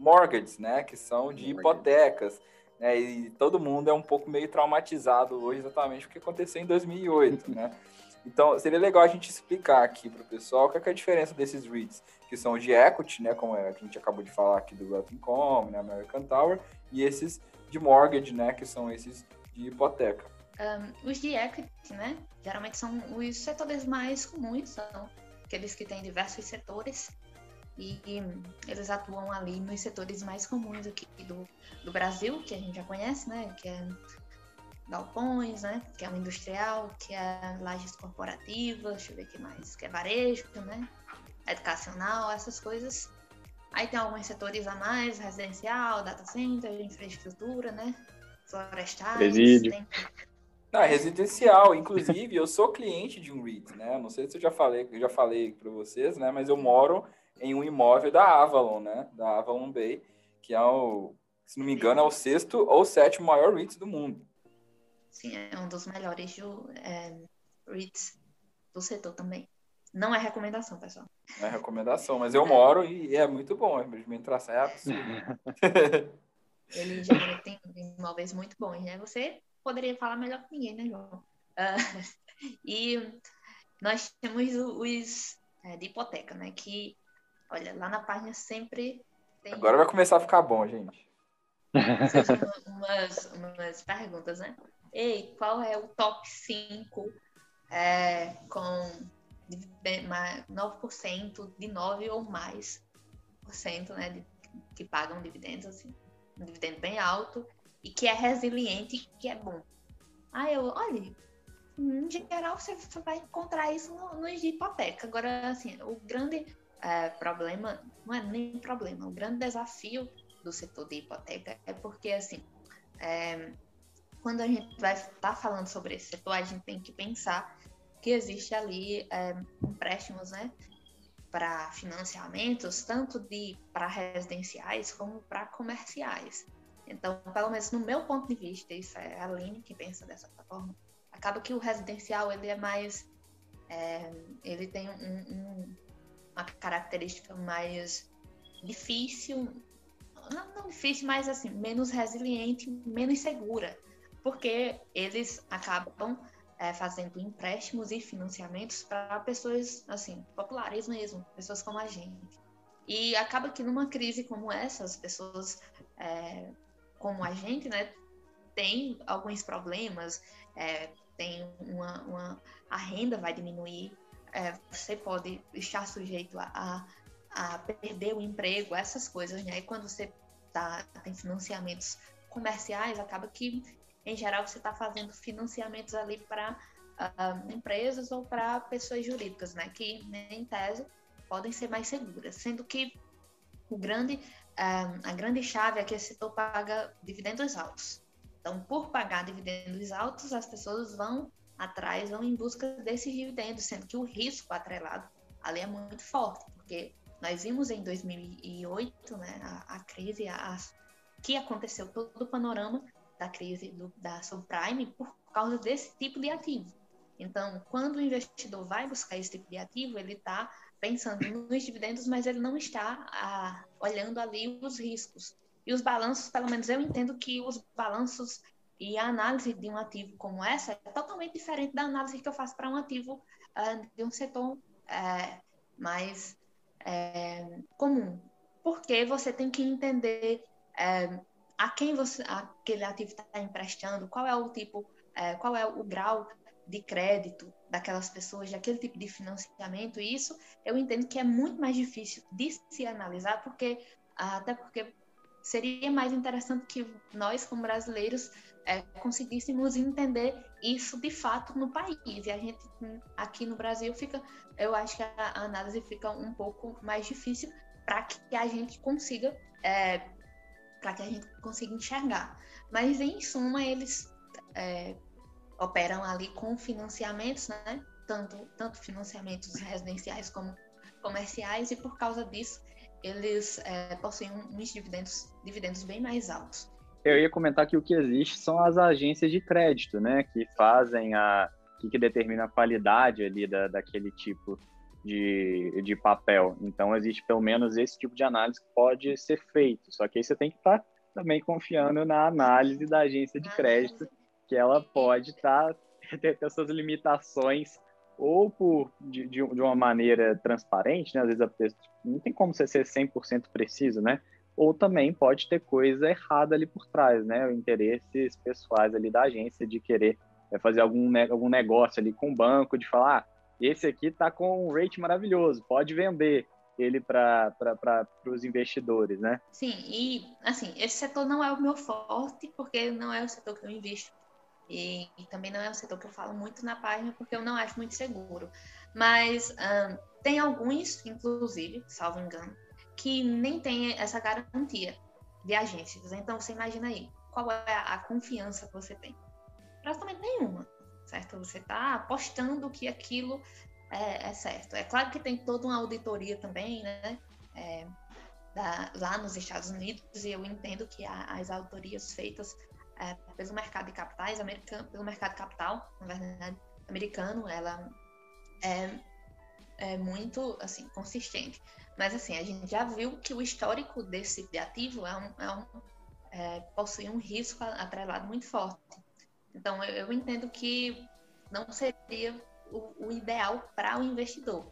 mortgages, né? Que são de hipotecas. Né, e todo mundo é um pouco meio traumatizado hoje exatamente o que aconteceu em 2008, né? (laughs) Então, seria legal a gente explicar aqui para o pessoal qual é a diferença desses REITs, que são de equity, né, como é, a gente acabou de falar aqui do Rotten.com, né, American Tower, e esses de mortgage, né, que são esses de hipoteca. Um, os de equity, né, geralmente são os setores mais comuns, são aqueles que têm diversos setores, e, eles atuam ali nos setores mais comuns aqui do, do Brasil, que a gente já conhece, né? Que é galpões, né? Que é o industrial, que é lajes corporativas, deixa eu ver o que mais, que é varejo, né? Educacional, essas coisas. Aí tem alguns setores a mais, residencial, data center, infraestrutura, né? Florestais. Presídio. Tem... É residencial. Inclusive, eu sou cliente de um REIT, né? Não sei se eu já falei, eu já falei para vocês, né? Mas eu moro em um imóvel da Avalon, né? Da Avalon Bay, que é o, se não me engano, é o sexto ou sétimo maior REIT do mundo. Sim, é um dos melhores é, REITs do setor também. Não é recomendação, pessoal. Não é recomendação, mas eu moro e é muito bom. A administração é absurda. (laughs) Ele já tem imóveis muito bons, né? Você poderia falar melhor que ninguém, né, João? Uh, (laughs) e nós temos os é, de hipoteca, né? Que, olha, lá na página sempre tem... Agora vai começar a ficar bom, gente. umas, umas perguntas, né? Ei, qual é o top 5 é, com 9% de 9 ou mais por cento, né, de, que pagam dividendos, assim, um dividendo bem alto e que é resiliente e que é bom. Ah, eu, olha, em geral você vai encontrar isso no, no de hipoteca. Agora, assim, o grande é, problema, não é nem problema, o grande desafio do setor de hipoteca é porque, assim, é, quando a gente vai estar tá falando sobre esse setor, a gente tem que pensar que existe ali é, empréstimos, né, para financiamentos, tanto de para residenciais como para comerciais. Então, pelo menos no meu ponto de vista, isso é a Aline que pensa dessa forma. Acaba que o residencial ele é mais, é, ele tem um, um, uma característica mais difícil, não, não difícil, mas assim menos resiliente, menos segura, porque eles acabam é, fazendo empréstimos e financiamentos para pessoas assim populares mesmo, pessoas como a gente. E acaba que numa crise como essa, as pessoas é, como a gente, né, tem alguns problemas, é, tem uma, uma, a renda vai diminuir, é, você pode estar sujeito a, a, perder o emprego, essas coisas, né? E quando você tá, tem financiamentos comerciais, acaba que em geral, você está fazendo financiamentos ali para uh, ah, empresas ou para pessoas jurídicas, né? Que, em tese, podem ser mais seguras. Sendo que o grande, uh, a grande chave é que esse setor paga dividendos altos. Então, por pagar dividendos altos, as pessoas vão atrás, vão em busca desses dividendos, sendo que o risco atrelado ali é muito forte, porque nós vimos em 2008, né, a, a crise, a, a, que aconteceu todo o panorama da crise do, da subprime por causa desse tipo de ativo. Então, quando o investidor vai buscar esse tipo de ativo, ele está pensando nos dividendos, mas ele não está olhando ali os riscos. E os balanços, pelo menos eu entendo que os balanços e a análise de um ativo como essa é totalmente diferente da análise que eu faço para um ativo ah, de um setor é, mais é, comum. Porque você tem que entender é, a quem você, aquele ativo está emprestando, qual é o tipo, qual é o grau de crédito daquelas pessoas, daquele tipo de financiamento, e isso eu entendo que é muito mais difícil de se analisar, porque até porque seria mais interessante que nós, como brasileiros, é, conseguíssemos entender isso de fato no país. E a gente aqui no Brasil fica, eu acho que a análise fica um pouco mais difícil para que a gente consiga é, para que a gente consiga enxergar. Mas, em suma, eles é, operam ali com financiamentos, né? Tanto, tanto financiamentos residenciais como comerciais, e por causa disso, eles é, possuem uns dividendos, dividendos bem mais altos. Eu ia comentar que o que existe são as agências de crédito, né? Que fazem a. que, que determina a qualidade ali da, daquele tipo de, de papel. Então, existe pelo menos esse tipo de análise que pode ser feito. Só que aí você tem que estar tá também confiando na análise da agência de crédito, que ela pode estar tá, (laughs) ter, ter suas limitações ou por de, de, uma maneira transparente, né? Às vezes a pessoa, não tem como você ser 100% preciso, né? Ou também pode ter coisa errada ali por trás, né? Interesses pessoais ali da agência de querer é, fazer algum, algum negócio ali com o banco, de falar, ah, esse aqui está com um rate maravilhoso, pode vender ele para os investidores, né? Sim, e assim, esse setor não é o meu forte, porque não é o setor que eu invisto. E, e também não é o setor que eu falo muito na página, porque eu não acho muito seguro. Mas um, tem alguns, inclusive, salvo engano, que nem tem essa garantia de agências. Então, você imagina aí, qual é a confiança que você tem? Praticamente nenhuma, certo? Você está apostando que aquilo é, é, certo. É claro que tem toda uma auditoria também, né? É, da, lá nos Estados Unidos, e eu entendo que as auditorias feitas é, pelo mercado de capitais, americano, pelo mercado capital, na verdade, americano, ela é, é muito, assim, consistente. Mas, assim, a gente já viu que o histórico desse de ativo é um, é um é, possui um risco atrelado muito forte. Então, eu, eu entendo que não seria o, o ideal para o investidor.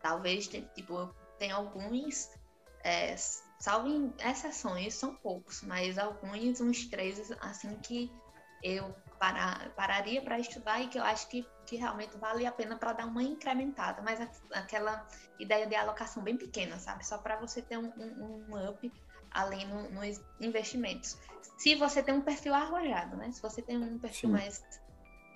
Talvez, tipo, tem alguns, é, salvo em exceções, são poucos, mas alguns, uns três, assim, que eu parar, pararia para estudar e que eu acho que, que realmente vale a pena para dar uma incrementada, mas aquela ideia de alocação bem pequena, sabe? Só para você ter um, um, um up além no, nos investimentos. Se você tem um perfil arrojado, né? Se você tem um perfil mais,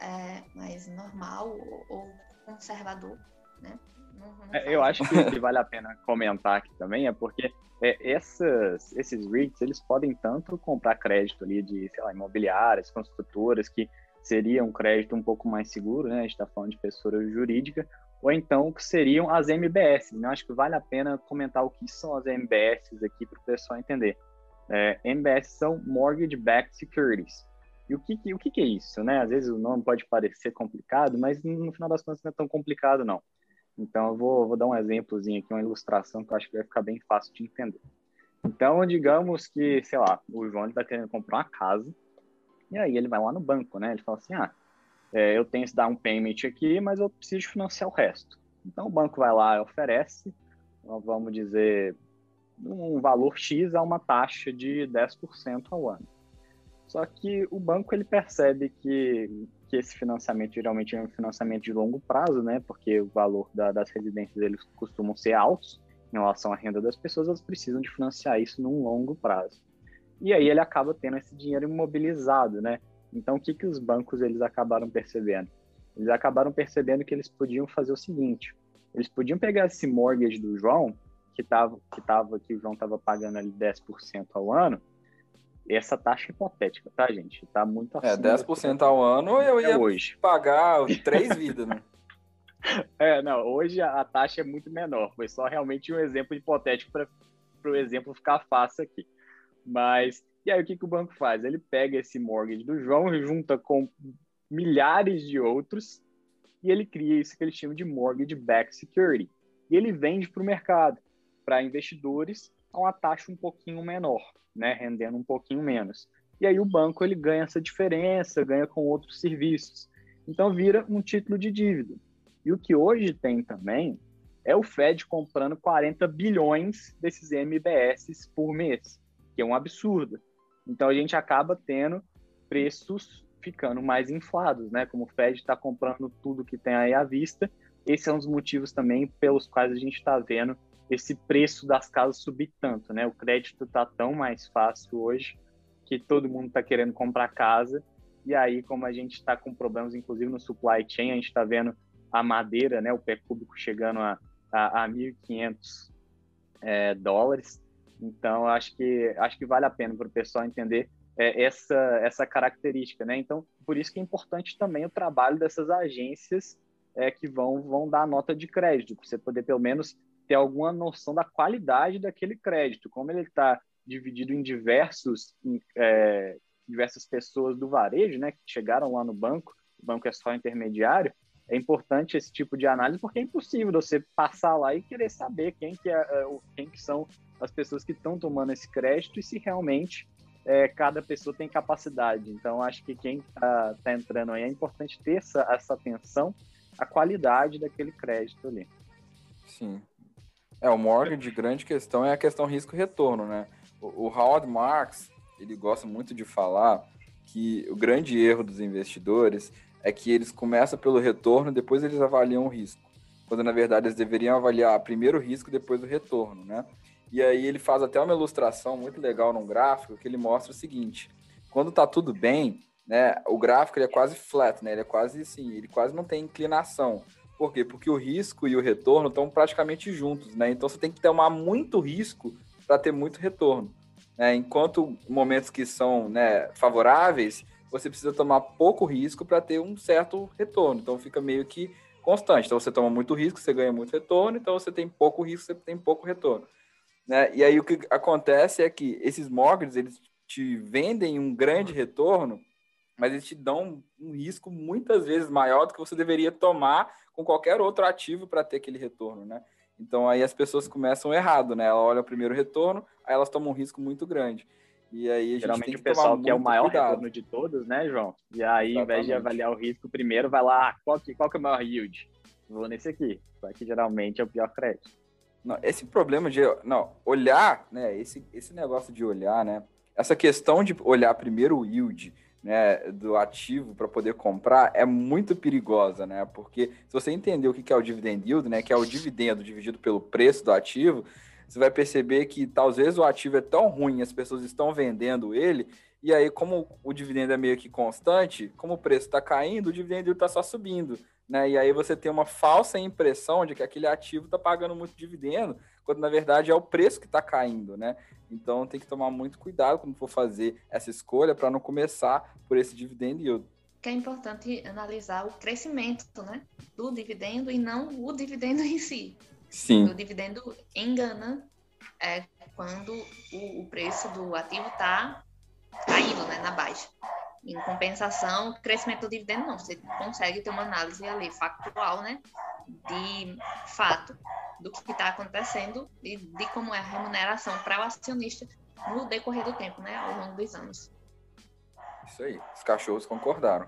é, mais normal ou, ou conservador, né? Não é, eu acho que vale a pena comentar aqui também é porque é, essas, esses REITs, eles podem tanto comprar crédito ali de, sei lá, imobiliárias, construtoras, que seria um crédito um pouco mais seguro, né? A gente está falando de pessoa jurídica, ou então que seriam as MBS. Né? Acho que vale a pena comentar o que são as MBS aqui para o pessoal entender. É, MBS são Mortgage Backed Securities. E o que, o que é isso? Né? Às vezes o nome pode parecer complicado, mas no final das contas não é tão complicado, não. Então eu vou, vou dar um exemplozinho aqui, uma ilustração que eu acho que vai ficar bem fácil de entender. Então, digamos que, sei lá, o João está querendo comprar uma casa, e aí ele vai lá no banco, né? Ele fala assim, ah, é, eu tenho esse down payment aqui, mas eu preciso financiar o resto. Então o banco vai lá e oferece, vamos dizer, um valor X a uma taxa de 10% ao ano. Só que o banco ele percebe que, que esse financiamento geralmente é um financiamento de longo prazo, né? Porque o valor da, das residências eles costumam ser altos em relação à renda das pessoas, elas precisam de financiar isso num longo prazo. E aí ele acaba tendo esse dinheiro imobilizado, né? Então, o que, que os bancos eles acabaram percebendo? Eles acabaram percebendo que eles podiam fazer o seguinte: eles podiam pegar esse mortgage do João, que estava que, tava, que o João estava pagando ali 10% ao ano, essa taxa hipotética, tá, gente? Tá muito É, 10% ao ano eu ia hoje. pagar três vidas, né? (laughs) É, não, hoje a, taxa é muito menor. Foi só realmente um exemplo hipotético para o exemplo ficar fácil aqui. Mas e aí o que, que o banco faz? Ele pega esse mortgage do João, junta com milhares de outros e ele cria isso que eles chamam de mortgage backed security. E ele vende para o mercado, para investidores, a uma taxa um pouquinho menor, né, rendendo um pouquinho menos. E aí o banco ele ganha essa diferença, ganha com outros serviços. Então vira um título de dívida. E o que hoje tem também é o Fed comprando 40 bilhões desses MBS por mês, que é um absurdo. Então a gente acaba tendo preços ficando mais inflados, né? Como o Fed está comprando tudo que tem aí à vista, esse é um dos motivos também pelos quais a gente está vendo esse preço das casas subir tanto, né? O crédito está tão mais fácil hoje que todo mundo está querendo comprar casa e aí como a gente está com problemas, inclusive no supply chain, a gente está vendo a madeira, né? O pé cúbico chegando a, a, a 1.500 é, dólares. Então, acho que, acho que vale a pena para o pessoal entender é, essa, essa característica, né? Então, por isso que é importante também o trabalho dessas agências é, que vão, vão dar nota de crédito, para você poder, pelo menos, ter alguma noção da qualidade daquele crédito, como ele está dividido em diversos em, é, diversas pessoas do varejo, né, que chegaram lá no banco, o banco é só intermediário, é importante esse tipo de análise porque é impossível você passar lá e querer saber quem que, é, é quem que são as pessoas que estão tomando esse crédito e se realmente é, cada pessoa tem capacidade. Então, acho que quem está tá entrando aí é importante ter essa, essa atenção à qualidade daquele crédito ali. Sim. É, o Morgan de grande questão é a questão risco-retorno, né? O, o Howard Marks, ele gosta muito de falar que o grande erro dos investidores é que eles começam pelo retorno, depois eles avaliam o risco. Quando, na verdade, eles deveriam avaliar primeiro o risco, depois o retorno, né? E aí ele faz até uma ilustração muito legal num gráfico que ele mostra o seguinte: quando tá tudo bem, né, o gráfico ele é quase flat, né? Ele é quase assim, ele quase não tem inclinação. Por quê? Porque o risco e o retorno estão praticamente juntos, né? Então você tem que tomar muito risco para ter muito retorno. Né? Enquanto momentos que são né, favoráveis, você precisa tomar pouco risco para ter um certo retorno. Então fica meio que constante. Então você toma muito risco, você ganha muito retorno, então você tem pouco risco, você tem pouco retorno. Né? E aí o que acontece é que esses mortgages, eles te vendem um grande retorno, mas eles te dão um risco muitas vezes maior do que você deveria tomar com qualquer outro ativo para ter aquele retorno, né? Então aí as pessoas começam errado, né? Ela olha o primeiro retorno, aí elas tomam um risco muito grande. E aí a gente Geralmente tem que o pessoal que é o maior cuidado. retorno de todos, né, João? E aí, ao invés de Exatamente. avaliar o risco, primeiro vai lá, ah, qual que, qual que é o maior yield? Vou nesse aqui, só que geralmente é o pior crédito. Não, esse problema de não olhar, né? Esse, esse negócio de olhar, né? Essa questão de olhar primeiro o yield, né, do ativo para poder comprar é muito perigosa, né? Porque se você entender o que é o dividend yield, né, que é o dividendo dividido pelo preço do ativo, você vai perceber que talvez o ativo é tão ruim, as pessoas estão vendendo ele, e aí como o dividendo é meio que constante, como o preço está caindo, o dividendo está só subindo, né? E aí você tem uma falsa impressão de que aquele ativo está pagando muito dividendo, quando na verdade é o preço que está caindo, né? Então tem que tomar muito cuidado quando for fazer essa escolha para não começar por esse dividend yield. Que é importante analisar o crescimento, né, do dividendo e não o dividendo em si. Sim, O dividendo engana é quando o, o preço do ativo está caindo, né, na baixa. Em compensação, crescimento do dividendo não. Você consegue ter uma análise ali factual, né, de fato do que está acontecendo e de como é a remuneração para o acionista no decorrer do tempo, né, ao longo dos anos. isso aí. Os cachorros concordaram.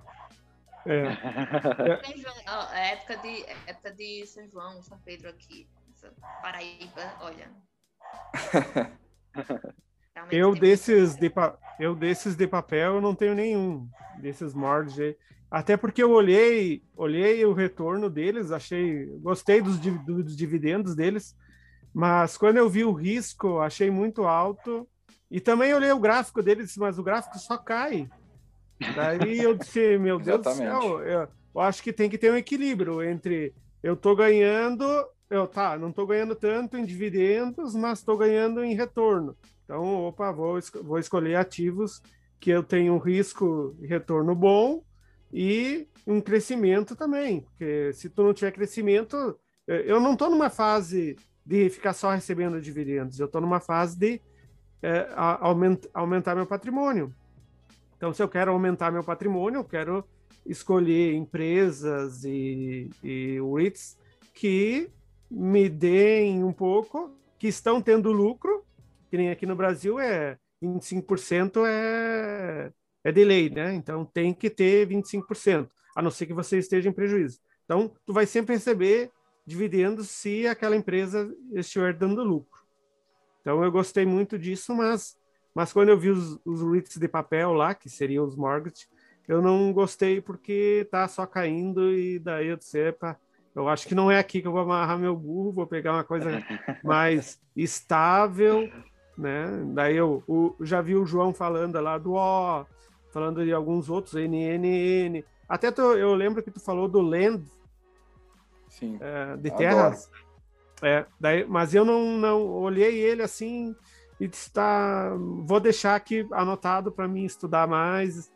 É, (laughs) ó, é época de época de São João, São Pedro aqui, Paraíba, olha. (laughs) Realmente eu desses de, pa- eu desses de papel eu não tenho nenhum desses aí. Até porque eu olhei, olhei o retorno deles, achei, gostei dos, dos dividendos deles, mas quando eu vi o risco, achei muito alto. E também olhei o gráfico deles, mas o gráfico só cai. Daí eu disse, (laughs) meu Deus do céu, eu, eu acho que tem que ter um equilíbrio entre eu tô ganhando, eu tá, não tô ganhando tanto em dividendos, mas estou ganhando em retorno. Então, opa, vou, vou escolher ativos que eu tenho um risco e retorno bom e um crescimento também. Porque se tu não tiver crescimento, eu não estou numa fase de ficar só recebendo dividendos, eu estou numa fase de aument- aumentar meu patrimônio. Então, se eu quero aumentar meu patrimônio, eu quero escolher empresas e, e REITs que me deem um pouco, que estão tendo lucro, que nem aqui no Brasil é 25% é, é de lei, né? Então tem que ter 25%, a não ser que você esteja em prejuízo. Então, tu vai sempre receber dividendos se aquela empresa estiver dando lucro. Então eu gostei muito disso, mas, mas quando eu vi os, os REITs de papel lá, que seriam os mortgage, eu não gostei porque tá só caindo e daí eu disse, epa, eu acho que não é aqui que eu vou amarrar meu burro, vou pegar uma coisa (laughs) mais estável, né? Daí eu o- já vi o João falando lá do O, falando de alguns outros, NNN. Até tu- eu lembro que tu falou do Land, Sim. é, de terras. É, daí, mas eu não, não olhei ele assim e disse, tá, vou deixar aqui anotado para mim estudar mais.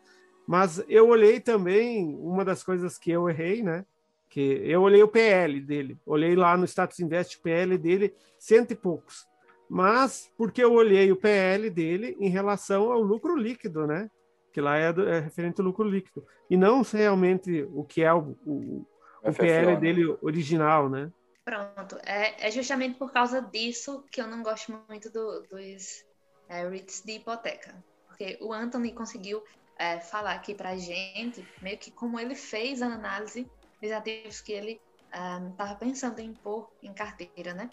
Mas eu olhei também uma das coisas que eu errei, né? Que eu olhei o PL dele, olhei lá no Status Invest PL dele cento e poucos. Mas porque eu olhei o PL dele em relação ao lucro líquido, né? Que lá é, do- é referente ao lucro líquido e não realmente o que é o, o, o PL dele original, né? Pronto, é, é justamente por causa disso que eu não gosto muito do- dos é, REITs de hipoteca. Porque o Anthony conseguiu é, falar aqui pra gente, meio que como ele fez a análise dos ativos que ele estava pensando em pôr em carteira, né?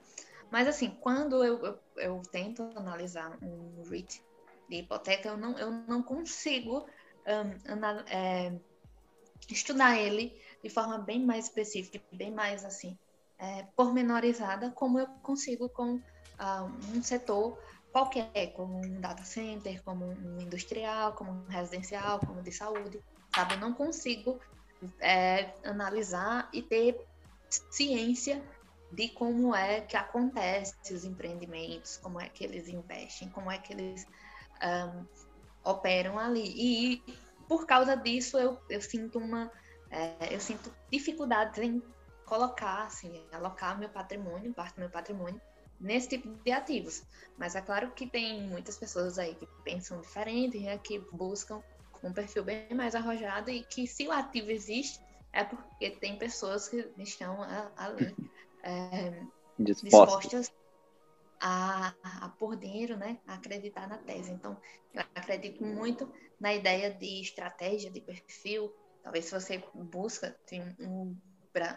Mas assim, quando eu, eu, eu tento analisar um REIT de hipoteca, eu não, eu não consigo ana- é, estudar ele de forma bem mais específica, bem mais assim, é, pormenorizada, como eu consigo com ah, um setor qualquer, como um data center, como um industrial, como um residencial, como de saúde, sabe? Eu não consigo é, analisar e ter ciência de como é que acontece os empreendimentos, como é que eles investem, como é que eles um, operam ali. E por causa disso eu, eu sinto uma é, eu sinto dificuldades em colocar, assim, alocar meu patrimônio, parte do meu patrimônio nesse tipo de ativos. Mas é claro que tem muitas pessoas aí que pensam diferente, né, que buscam um perfil bem mais arrojado e que se o ativo existe é porque tem pessoas que estão ali é, dispostas. a, a pôr dinheiro, né, a acreditar na tese. Então, eu acredito muito na ideia de estratégia, de perfil. Talvez se você busca, um,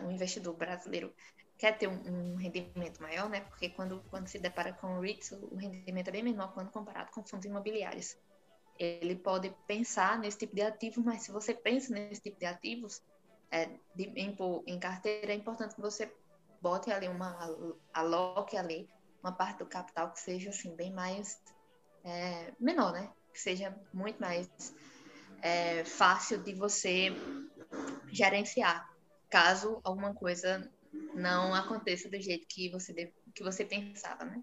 um investidor brasileiro quer ter um, um, rendimento maior, né? Porque quando, quando se depara com o REITs, o rendimento é bem menor quando comparado com fundos imobiliários. Ele pode pensar nesse tipo de ativo, mas se você pensa nesse tipo de ativos, é, de, em, em carteira, é importante que você bote ali uma, aloque ali uma parte do capital que seja assim bem mais é, menor, né? Que seja muito mais é, fácil de você gerenciar, caso alguma coisa não aconteça do jeito que você deve, que você pensava, né?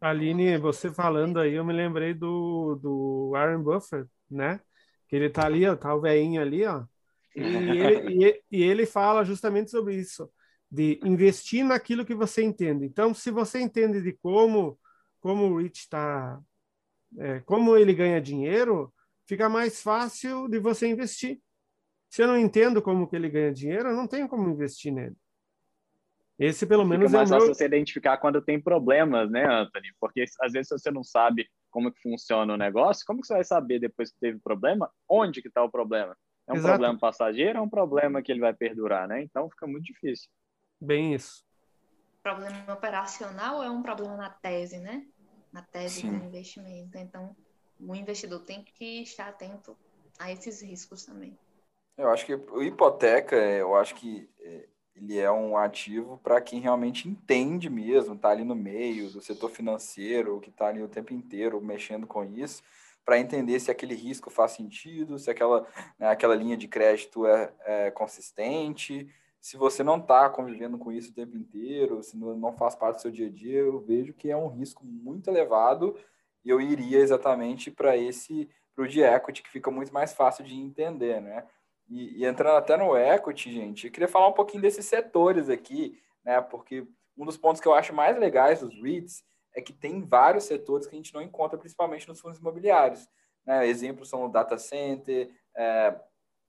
Aline, você falando aí, eu me lembrei do, do Warren Buffett, né? Que ele tá ali, ó, tá o velhinho ali, ó. E ele, e, e ele fala justamente sobre isso, de investir naquilo que você entende. Então, se você entende de como como o Rich está, é, como ele ganha dinheiro, fica mais fácil de você investir. Se eu não entendo como que ele ganha dinheiro, eu não tenho como investir nele. Esse, pelo Fica menos, é mais é fácil meu... você identificar quando tem problemas, né, Anthony? Porque às vezes você não sabe como que funciona o negócio, como que você vai saber depois que teve problema, onde que está o problema? É um Exato. problema passageiro, é um problema que ele vai perdurar, né? Então fica muito difícil. Bem isso. Problema operacional é um problema na tese, né? Na tese Sim. do investimento. Então, o investidor tem que estar atento a esses riscos também. Eu acho que o hipoteca, eu acho que é, ele é um ativo para quem realmente entende mesmo, está ali no meio do setor financeiro, que está ali o tempo inteiro mexendo com isso, para entender se aquele risco faz sentido, se aquela, né, aquela linha de crédito é, é consistente. Se você não está convivendo com isso o tempo inteiro, se não faz parte do seu dia a dia, eu vejo que é um risco muito elevado e eu iria exatamente para esse, para o de equity, que fica muito mais fácil de entender, né? E, e, entrando até no equity, gente, eu queria falar um pouquinho desses setores aqui, né? Porque um dos pontos que eu acho mais legais dos REITs é que tem vários setores que a gente não encontra, principalmente nos fundos imobiliários. Né? Exemplos são o data center, é,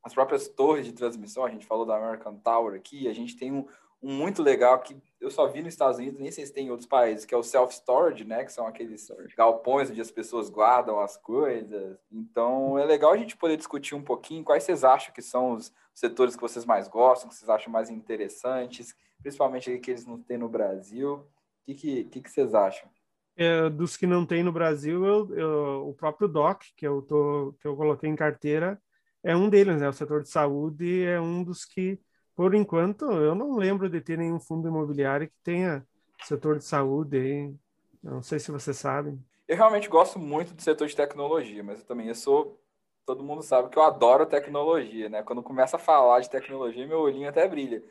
as próprias torres de transmissão, a gente falou da American Tower aqui, a gente tem um, um muito legal que eu só vi nos Estados Unidos, nem sei se tem em outros países, que é o self-storage, né? Que são aqueles galpões onde as pessoas guardam as coisas. Então, é legal a gente poder discutir um pouquinho quais vocês acham que são os setores que vocês mais gostam, que vocês acham mais interessantes, principalmente aqueles que não tem no Brasil. O que, que, que, que vocês acham? É, dos que não tem no Brasil, eu, eu, o próprio DOC, que eu, tô, que eu coloquei em carteira, é um deles, né? O setor de saúde é um dos que por enquanto, eu não lembro de ter nenhum fundo imobiliário que tenha setor de saúde aí. Não sei se você sabe. Eu realmente gosto muito do setor de tecnologia, mas eu também eu sou. Todo mundo sabe que eu adoro tecnologia, né? Quando começa a falar de tecnologia, meu olhinho até brilha.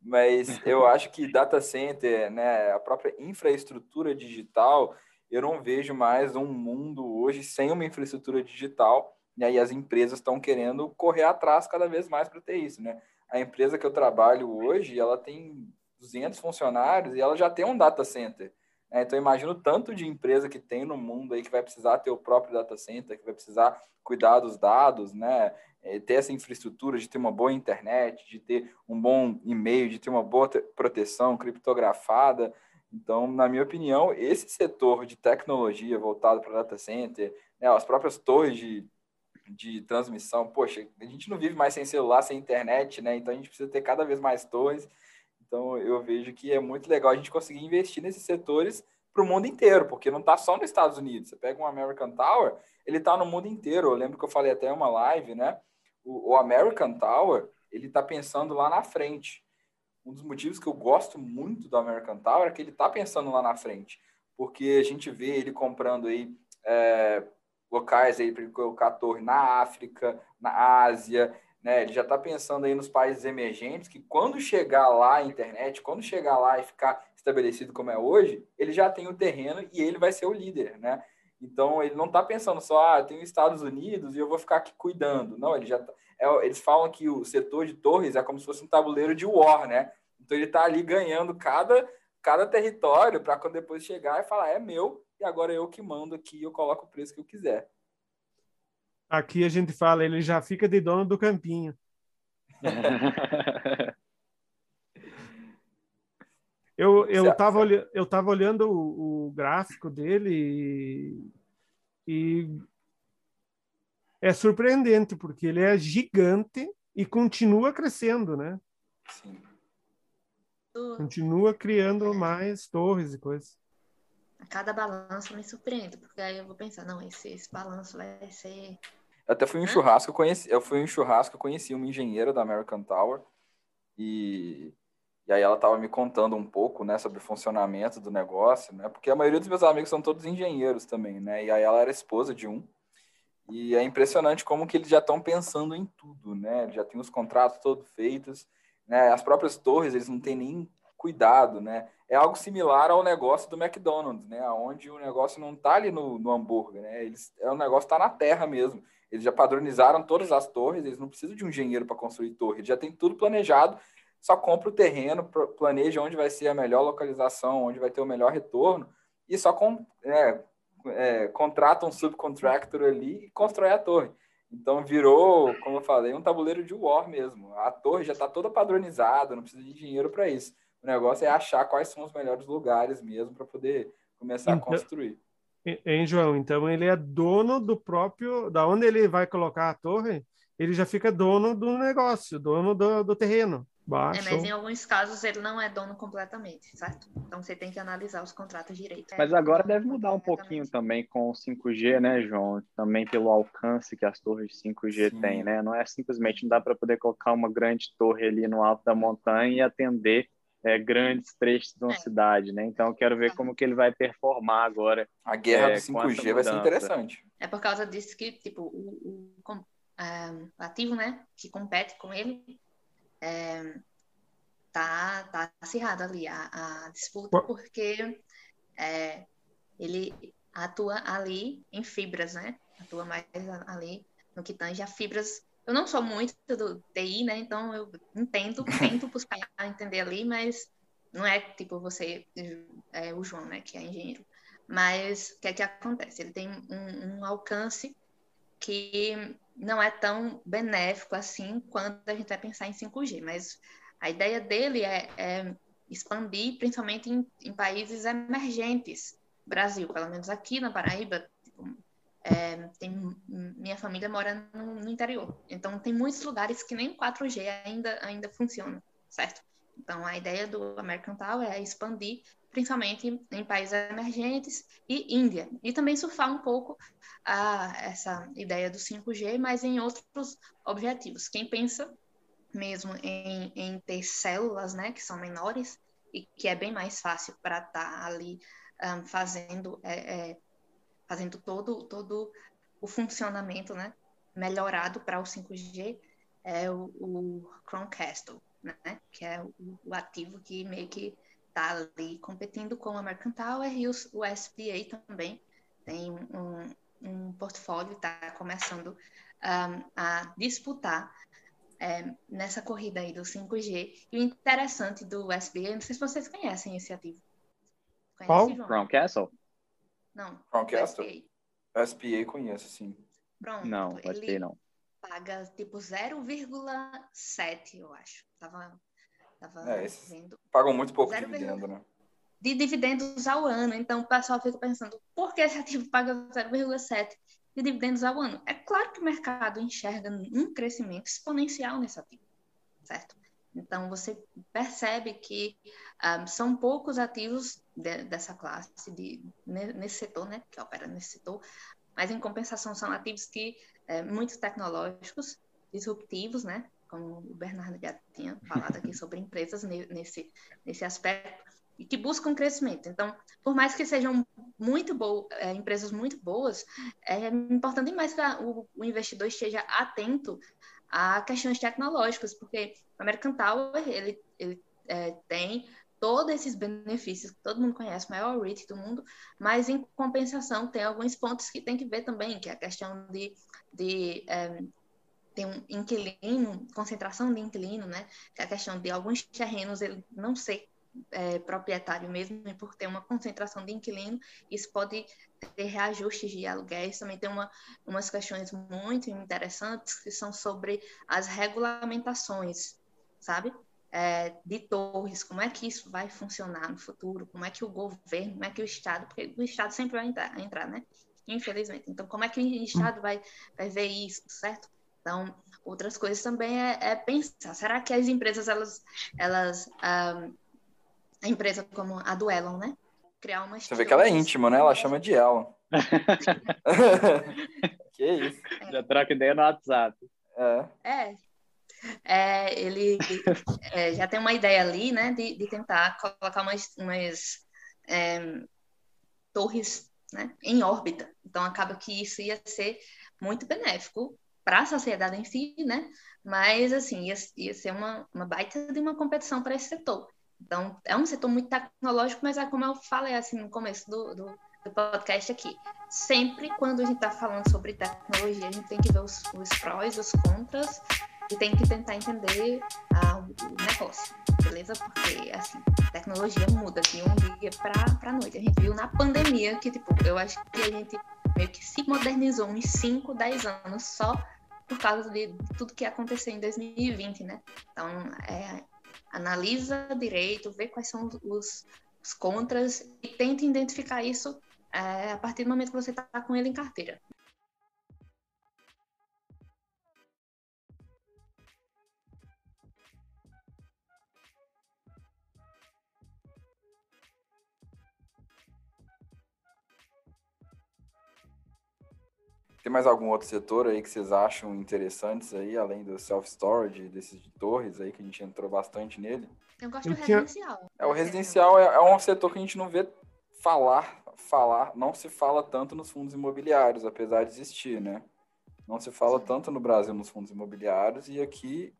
Mas (laughs) eu acho que data center, né, a própria infraestrutura digital, eu não vejo mais um mundo hoje sem uma infraestrutura digital. E aí as empresas estão querendo correr atrás cada vez mais para ter isso, né? a empresa que eu trabalho hoje, ela tem 200 funcionários e ela já tem um data center. Né? Então, imagino tanto de empresa que tem no mundo aí que vai precisar ter o próprio data center, que vai precisar cuidar dos dados, né? É, ter essa infraestrutura de ter uma boa internet, de ter um bom e-mail, de ter uma boa proteção criptografada. Então, na minha opinião, esse setor de tecnologia voltado para data center, né, as próprias torres de de transmissão. Poxa, a gente não vive mais sem celular, sem internet, né? Então a gente precisa ter cada vez mais torres. Então eu vejo que é muito legal a gente conseguir investir nesses setores para o mundo inteiro, porque não está só nos Estados Unidos. Você pega um American Tower, ele está no mundo inteiro. Eu lembro que eu falei até uma live, né? O, o American Tower, ele está pensando lá na frente. Um dos motivos que eu gosto muito do American Tower é que ele está pensando lá na frente, porque a gente vê ele comprando aí é, locais aí para colocar torre na África, na Ásia, né? Ele já está pensando aí nos países emergentes que quando chegar lá a internet, quando chegar lá e ficar estabelecido como é hoje, ele já tem o terreno e ele vai ser o líder, né? Então ele não está pensando só, ah, tem os Estados Unidos e eu vou ficar aqui cuidando. Não, ele já tá, é, eles falam que o setor de torres é como se fosse um tabuleiro de war, né? Então ele está ali ganhando cada cada território para quando depois chegar e falar é meu e agora eu que mando aqui, eu coloco o preço que eu quiser. Aqui a gente fala, ele já fica de dono do campinho. (laughs) eu eu estava eu tava olhando o, o gráfico dele e, e é surpreendente porque ele é gigante e continua crescendo, né? Sim. Continua criando mais torres e coisas. A cada balanço me surpreende, porque aí eu vou pensar, não, esse, esse balanço vai ser. Eu até fui em um churrasco, eu conheci, eu fui em um churrasco, conheci uma engenheira da American Tower e, e aí ela estava me contando um pouco, né, sobre o funcionamento do negócio, né, porque a maioria dos meus amigos são todos engenheiros também, né, e aí ela era esposa de um e é impressionante como que eles já estão pensando em tudo, né, já tem os contratos todos feitos né? As próprias torres, eles não têm nem cuidado, né? É algo similar ao negócio do McDonald's, né? Onde o negócio não está ali no, no hambúrguer, né? Eles, é o negócio está na terra mesmo. Eles já padronizaram todas as torres, eles não precisam de um engenheiro para construir torre, já tem tudo planejado, só compra o terreno, planeja onde vai ser a melhor localização, onde vai ter o melhor retorno, e só com, é, é, contrata um subcontractor ali e constrói a torre. Então virou, como eu falei, um tabuleiro de war mesmo. A torre já está toda padronizada, não precisa de dinheiro para isso. O negócio é achar quais são os melhores lugares mesmo para poder começar então, a construir. Hein, João? Então ele é dono do próprio, da onde ele vai colocar a torre, ele já fica dono do negócio, dono do, do terreno. Baixo. É, mas em alguns casos ele não é dono completamente, certo? Então você tem que analisar os contratos direito. Mas agora deve mudar um pouquinho também com o 5G, né, João? Também pelo alcance que as torres 5G têm, né? Não é simplesmente não dá para poder colocar uma grande torre ali no alto da montanha e atender é, grandes trechos de uma é. cidade, né? Então eu quero ver como que ele vai performar agora. A guerra é, do 5G vai ser interessante. É por causa disso que, tipo, o, o, o, é, ativo, né, que compete com ele é, tá, tá acirrada ali a, a disputa, porque é, ele atua ali em fibras, né? Atua mais ali no que tange a fibras. Eu não sou muito do TI, né? Então eu entendo, tento buscar entender ali, mas não é tipo você, é, o João, né? Que é engenheiro. Mas o que é que acontece? Ele tem um, um alcance que não é tão benéfico assim quando a gente vai pensar em 5G, mas a ideia dele é, é expandir principalmente em, em, países emergentes. Brasil, pelo menos aqui na Paraíba, é, tem, minha família mora no, no, interior, então tem muitos lugares que nem 4G ainda, ainda funciona, certo? Então a ideia do American Tower é expandir principalmente em países emergentes e Índia. E também surfar um pouco a, essa ideia do 5G, mas em outros objetivos. Quem pensa mesmo em, em ter células, né, que são menores e que é bem mais fácil para estar tá ali um, fazendo, é, é, fazendo todo, todo o funcionamento, né, melhorado para o 5G, é o, o Chromecast, né, que é o, o ativo que meio que está ali competindo com a American Tower e o SPA também tem um, um portfólio, está começando um, a disputar é, nessa corrida aí do 5G. E o interessante do SBA, não sei se vocês conhecem esse ativo. Qual? Crown Castle? Não. Crown Castle? SPA conheço, sim. Pronto. Não, o SPA não. Paga tipo 0,7, eu acho. Tava Tava é, vendo. Pagam muito pouco Zero dividendo, né? De dividendos ao ano. Então o pessoal fica pensando, por que esse ativo paga 0,7 de dividendos ao ano? É claro que o mercado enxerga um crescimento exponencial nesse ativo, certo? Então você percebe que um, ah, são poucos ativos de, dessa classe, de, nesse setor, né, que opera nesse setor, mas em compensação são ativos que é, muito tecnológicos, disruptivos, né, como o Bernardo já tinha falado aqui sobre empresas nesse, nesse aspecto, e que buscam crescimento. Então, por mais que sejam muito boas, é, empresas muito boas, é importante demais que a, o, o, investidor esteja atento a questões tecnológicas, porque o American Tower, ele, ele é, tem todos esses benefícios que todo mundo conhece, maior REIT do mundo, mas em compensação tem alguns pontos que tem que ver também, que é a questão de, de é, ter um inquilino, concentração de inquilino, né? Que é a questão de alguns terrenos ele não ser é, proprietário mesmo, e por ter uma concentração de inquilino, isso pode ter reajustes de aluguéis. Também tem uma, umas questões muito interessantes que são sobre as regulamentações, sabe? É, de torres, como é que isso vai funcionar no futuro, como é que o governo, como é que o Estado, porque o Estado sempre vai entrar, entrar né? Infelizmente. Então, como é que o Estado vai, vai ver isso, certo? Então, outras coisas também é, é pensar, será que as empresas, elas, elas ah, a empresa como a do Elon, né? Criar uma Você vê que ela é íntima, né? Ela chama de Elon. (laughs) (laughs) que isso. É. Já troca ideia no WhatsApp. É. é. É ele é, já tem uma ideia ali, né, de, de tentar colocar umas, umas é, torres né, em órbita. Então, acaba que isso ia ser muito benéfico para a sociedade em si, né? Mas, assim, ia, ia ser uma, uma baita de uma competição para esse setor. Então, é um setor muito tecnológico, mas é como eu falei assim no começo do, do, do podcast aqui. Sempre quando a gente está falando sobre tecnologia, a gente tem que ver os, os prós, os contras, tem que tentar entender ah, o negócio, beleza? Porque, assim, tecnologia muda de um dia para a noite. A gente viu na pandemia que, tipo, eu acho que a gente meio que se modernizou uns 5, 10 anos só por causa de tudo que aconteceu em 2020, né? Então, é, analisa direito, vê quais são os, os contras e tenta identificar isso é, a partir do momento que você está com ele em carteira. Tem mais algum outro setor aí que vocês acham interessantes aí, além do self-storage, desses de torres aí, que a gente entrou bastante nele? Eu gosto Eu do tinha... residencial. É, o residencial é, é, um setor que a gente não vê falar, falar, não se fala tanto nos fundos imobiliários, apesar de existir, né? Não se fala Sim. tanto no Brasil nos fundos imobiliários, e aqui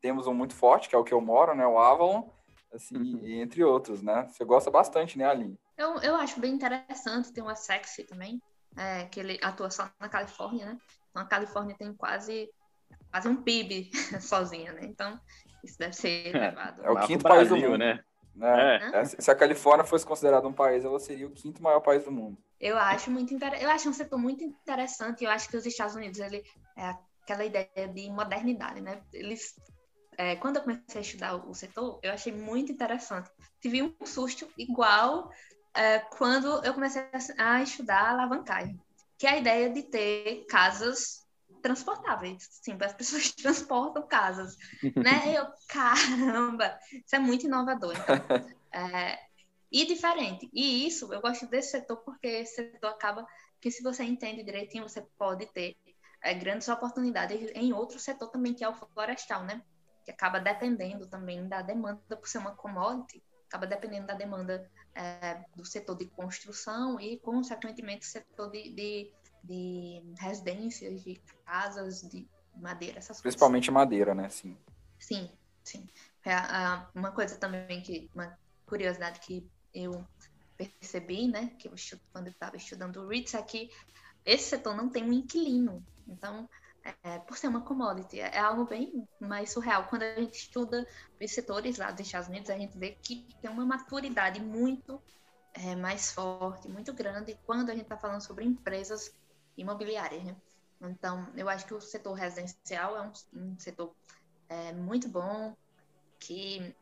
temos um muito forte, que é o que eu moro, né? O Avalon, assim, uhum. entre outros, né? Você gosta bastante, né, Aline? Eu, eu acho bem interessante, tem uma sexy também é, que ele atua só na Califórnia, né? Então a Califórnia tem quase, quase um PIB (laughs) sozinha, né? Então isso deve ser é, levado. É, o quinto país do mundo, né? né? É. É. Se a Califórnia fosse considerada um país, ela seria o quinto maior país do mundo. Eu acho muito inter... eu acho um setor muito interessante. Eu acho que os Estados Unidos ele é aquela ideia de modernidade, né? Eles é, quando eu comecei a estudar o setor, eu achei muito interessante. Tive um susto igual é, quando eu comecei a estudar alavancagem, que é a ideia de ter casas transportáveis. Sim, as pessoas (laughs) transportam casas, né? (laughs) Eu, caramba, isso é muito inovador. Então, (laughs) é, e diferente. E isso, eu gosto desse setor porque esse setor acaba que se você entende direitinho, você pode ter é, grandes oportunidades em outro setor também, que é o florestal, né? Que acaba dependendo também da demanda, por ser uma commodity, acaba dependendo da demanda é, do setor de construção e, consequentemente, do setor de, de, de, residências, de casas, de madeira, essas Principalmente coisas. madeira, né? Sim. Sim, sim. É, uma coisa também que, uma curiosidade que eu percebi, né, que eu estudo, quando eu estava estudando o REITs, é que esse setor não tem um inquilino. Então, é, por ser uma commodity. É algo bem mais surreal. Quando a gente estuda os setores lá dos Estados Unidos, a gente vê que tem uma maturidade muito é, mais forte, muito grande, quando a gente está falando sobre empresas imobiliárias. Né? Então, eu acho que o setor residencial é um, um setor é, muito bom, que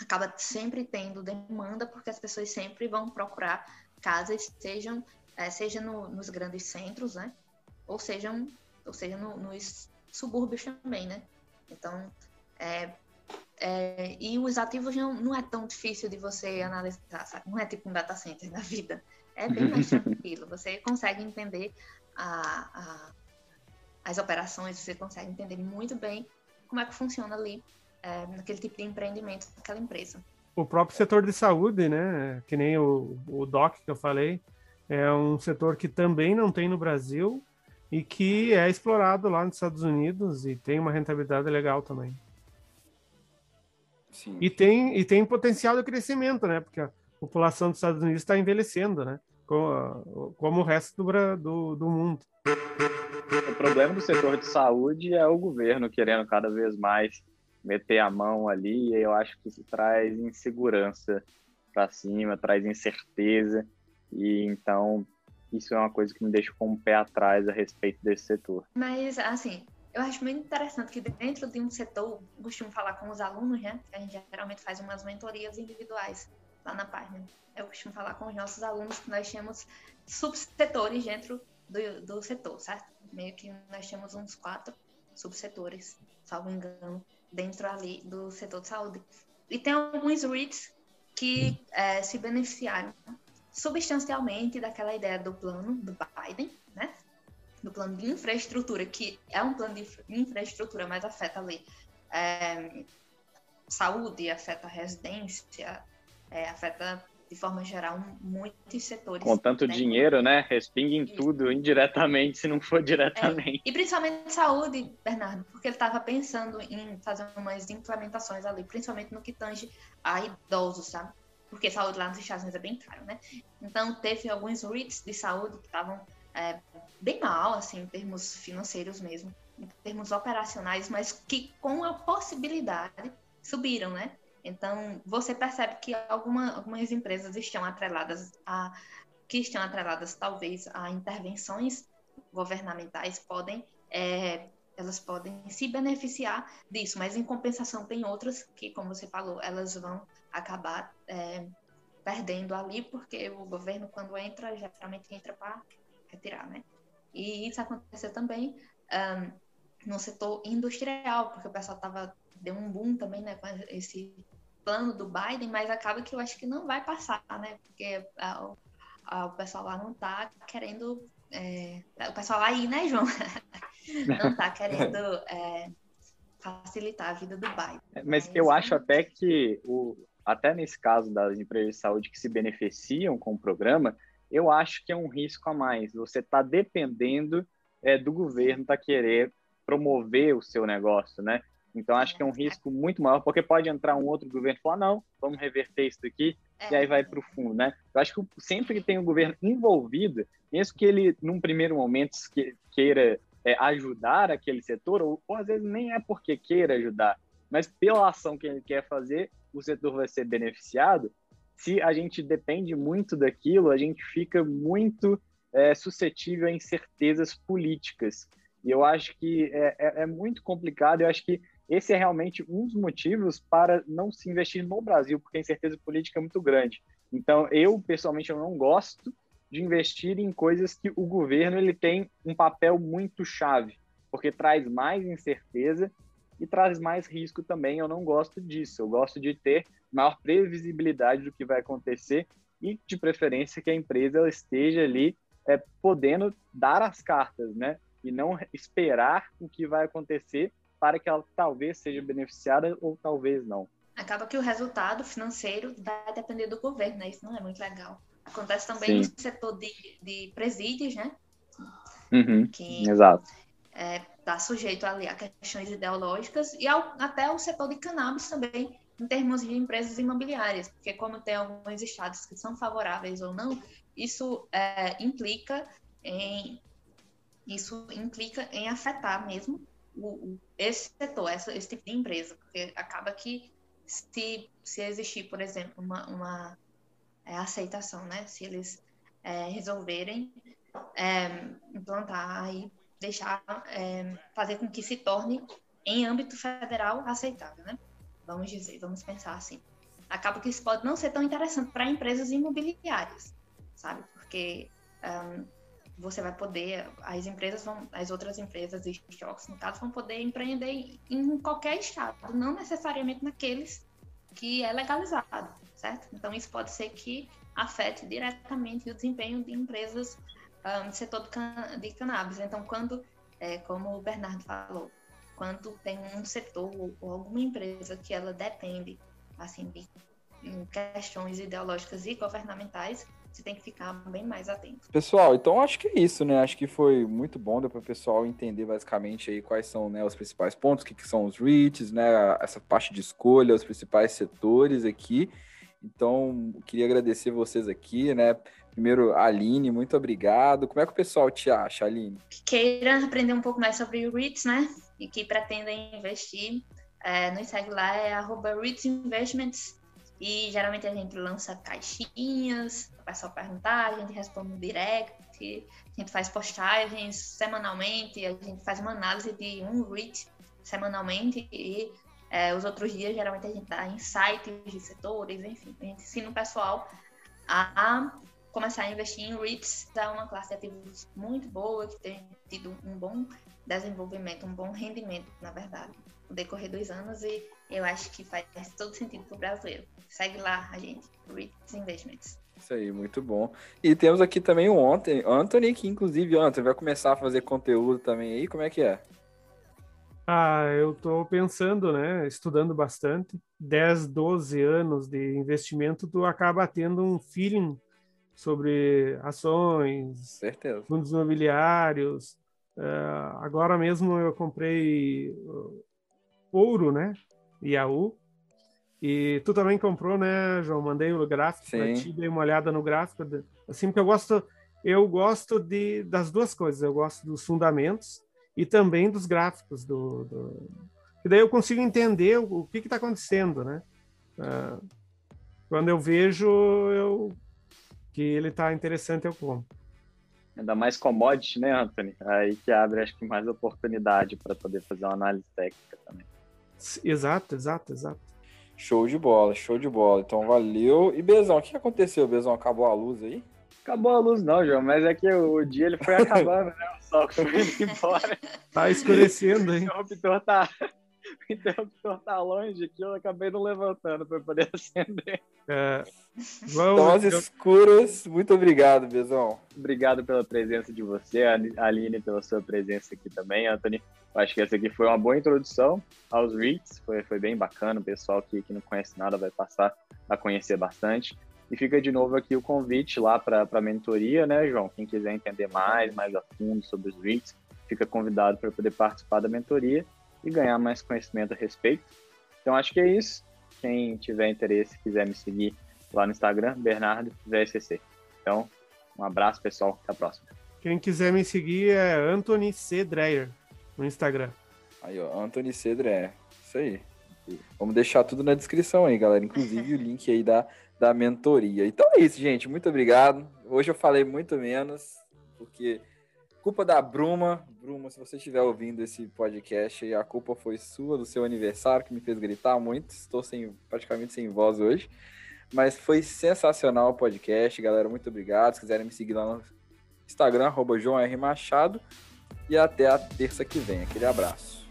acaba sempre tendo demanda, porque as pessoas sempre vão procurar casas, sejam, é, seja no, nos grandes centros, né? ou sejam ou seja, no, nos subúrbios também, né? Então, é, é, e os ativos não, não é tão difícil de você analisar, sabe? Não é tipo um data center da vida. É bem mais (laughs) tranquilo. Você consegue entender a, a, as operações, você consegue entender muito bem como é que funciona ali é, naquele tipo de empreendimento daquela empresa. O próprio setor de saúde, né? Que nem o, o DOC que eu falei, é um setor que também não tem no Brasil, e que é explorado lá nos Estados Unidos e tem uma rentabilidade legal também. Sim. E tem, e tem potencial de crescimento, né? Porque a população dos Estados Unidos está envelhecendo, né? Como, como o resto do, do, do mundo. O problema do setor de saúde é o governo querendo cada vez mais meter a mão ali, e eu acho que isso traz insegurança para cima, traz incerteza, e então isso é uma coisa que me deixa com o pé atrás a respeito desse setor. Mas, assim, eu acho muito interessante que dentro de um setor, costumo falar com os alunos, né? A gente geralmente faz umas mentorias individuais lá na página. Eu costumo falar com os nossos alunos que nós temos subsetores dentro do, do setor, certo? Meio que nós temos uns quatro subsetores, salvo engano, dentro ali do setor de saúde. E tem alguns REITs que é, se beneficiaram substancialmente daquela ideia do plano do Biden, né? Do plano de infraestrutura, que é um plano de infraestrutura, mas afeta ali é, saúde, afeta residência, é, afeta de forma geral muitos setores. Com tanto né? dinheiro, né? Respinga em tudo, indiretamente, se não for diretamente. É, e principalmente saúde, Bernardo, porque ele estava pensando em fazer umas implementações ali, principalmente no que tange a idosos, sabe? Porque saúde lá nos Estados Unidos é bem caro, né? Então, teve alguns REITs de saúde que estavam é, bem mal, assim, em termos financeiros mesmo, em termos operacionais, mas que com a possibilidade subiram, né? Então, você percebe que alguma, algumas empresas estão atreladas a que estão atreladas talvez a intervenções governamentais podem é, elas podem se beneficiar disso, mas em compensação tem outras que, como você falou, elas vão acabar é, perdendo ali, porque o governo, quando entra, geralmente entra para retirar, né? E isso aconteceu também um, no setor industrial, porque o pessoal tava, deu um boom também, né, com esse plano do Biden, mas acaba que eu acho que não vai passar, né? Porque a, a, o pessoal lá não tá querendo. É, o pessoal lá aí, né, João? (laughs) não tá querendo é, facilitar a vida do Biden. Mas, mas eu acho até que o, até nesse caso das empresas de saúde que se beneficiam com o programa, eu acho que é um risco a mais. Você está dependendo é, do governo para querer promover o seu negócio, né? Então acho que é um risco muito maior, porque pode entrar um outro governo e falar não, vamos reverter isso aqui é. e aí vai para o fundo, né? Eu acho que sempre que tem um governo envolvido, mesmo que ele num primeiro momento queira é, ajudar aquele setor, ou, ou às vezes nem é porque queira ajudar, mas pela ação que ele quer fazer, o setor vai ser beneficiado, se a gente depende muito daquilo, a gente fica muito é, suscetível a incertezas políticas. E eu acho que é, é, é, muito complicado, eu acho que esse é realmente um dos motivos para não se investir no Brasil, porque a incerteza política é muito grande. Então, eu, pessoalmente, eu não gosto de investir em coisas que o governo ele tem um papel muito chave, porque traz mais incerteza e traz mais risco também. Eu não gosto disso. Eu gosto de ter maior previsibilidade do que vai acontecer e, de preferência, que a empresa esteja ali é, podendo dar as cartas, né? E não esperar o que vai acontecer para que ela talvez seja beneficiada ou talvez não. Acaba que o resultado financeiro vai depender do governo, né? Isso não é muito legal. Acontece também Sim. no setor de, de presídios, né? Uhum, que, exato. É, está sujeito ali a questões ideológicas e ao, até o setor de cannabis também, em termos de empresas imobiliárias, porque como tem alguns estados que são favoráveis ou não, isso é, implica em isso implica em afetar mesmo o, esse setor, essa, esse tipo de empresa, porque acaba que se, se existir, por exemplo, uma, uma é, aceitação, né, se eles é, resolverem é, implantar aí deixar, é, fazer com que se torne, em âmbito federal, aceitável, né? Vamos dizer, vamos pensar assim. Acaba que isso pode não ser tão interessante para empresas imobiliárias, sabe? Porque um, você vai poder, as empresas vão, as outras empresas de estoques, no caso, vão poder empreender em qualquer estado, não necessariamente naqueles que é legalizado, certo? Então, isso pode ser que afete diretamente o desempenho de empresas um, setor can de cannabis. Então, quando, é, como o Bernardo falou, quando tem um setor ou alguma empresa que ela depende assim de questões ideológicas e governamentais, você tem que ficar bem mais atento. Pessoal, então acho que é isso, né? Acho que foi muito bom, deu para o pessoal entender basicamente aí quais são né, os principais pontos, o que, que são os REITs, né? Essa parte de escolha, os principais setores aqui. Então, queria agradecer vocês aqui, né? Primeiro, Aline, muito obrigado. Como é que o pessoal te acha, Aline? Que queira aprender um pouco mais sobre o REITs, né? E que pretendem investir, é, nos segue lá, é arroba REITs Investments. E geralmente a gente lança caixinhas, o pessoal perguntar, a gente responde no direct, a gente faz postagens semanalmente, a gente faz uma análise de um REIT semanalmente e é, os outros dias geralmente a gente dá insights de setores, enfim, a gente ensina o pessoal a começar a investir em REITs, é uma classe de ativos muito boa, que tem tido um bom desenvolvimento, um bom rendimento, na verdade, no decorrer dos anos, e eu acho que faz todo sentido para o brasileiro. Segue lá a gente, REITs Investments. Isso aí, muito bom. E temos aqui também o Anthony, que inclusive, Anthony, vai começar a fazer conteúdo também aí, como é que é? Ah, eu estou pensando, né, estudando bastante. 10, 12 anos de investimento, tu acaba tendo um feeling sobre ações, Certeza. fundos imobiliários. Uh, agora mesmo eu comprei uh, ouro, né? Iaú. E tu também comprou, né, João? Mandei o gráfico para ti, dei uma olhada no gráfico. Assim, porque eu gosto, eu gosto de, das duas coisas. Eu gosto dos fundamentos e também dos gráficos. Do, do... E daí eu consigo entender o, o que está acontecendo, né? Uh, quando eu vejo, eu que ele está interessante, eu compro. Ainda mais commodity, né, Anthony? Aí que abre, acho que, mais oportunidade para poder fazer uma análise técnica também. Exato, exato, exato. Show de bola, show de bola. Então, valeu. E Bezão, o que aconteceu, Bezão? Acabou a luz aí? Acabou a luz não, João, mas é que o dia ele foi (laughs) acabando, né? O sol foi indo embora. Tá escurecendo, hein? O interruptor tá, (laughs) o interruptor tá longe aqui, eu acabei não levantando para poder acender. É, vamos, então, escuras, muito obrigado, Bezão. Obrigado pela presença de você, Aline, pela sua presença aqui também, Anthony. Acho que essa aqui foi uma boa introdução aos REITs, foi, foi bem bacana, o pessoal que, que não conhece nada vai passar a conhecer bastante. E fica de novo aqui o convite lá para a mentoria, né, João? Quem quiser entender mais, mais a fundo sobre os REITs, fica convidado para poder participar da mentoria e ganhar mais conhecimento a respeito. Então acho que é isso. Quem tiver interesse, quiser me seguir lá no Instagram, Bernardo VSC. Então, um abraço, pessoal. Até a próxima. Quem quiser me seguir é Anthony C. Dreyer no Instagram. Aí, ó, Anthony C. Dreyer. Isso aí. Vamos deixar tudo na descrição aí, galera. Inclusive o link aí da, da mentoria. Então é isso, gente. Muito obrigado. Hoje eu falei muito menos, porque Culpa da Bruma. Bruma, se você estiver ouvindo esse podcast, a culpa foi sua, do seu aniversário, que me fez gritar muito. Estou sem, praticamente sem voz hoje. Mas foi sensacional o podcast, galera. Muito obrigado. Se quiserem me seguir lá no Instagram, arroba João R. Machado. E até a terça que vem. Aquele abraço.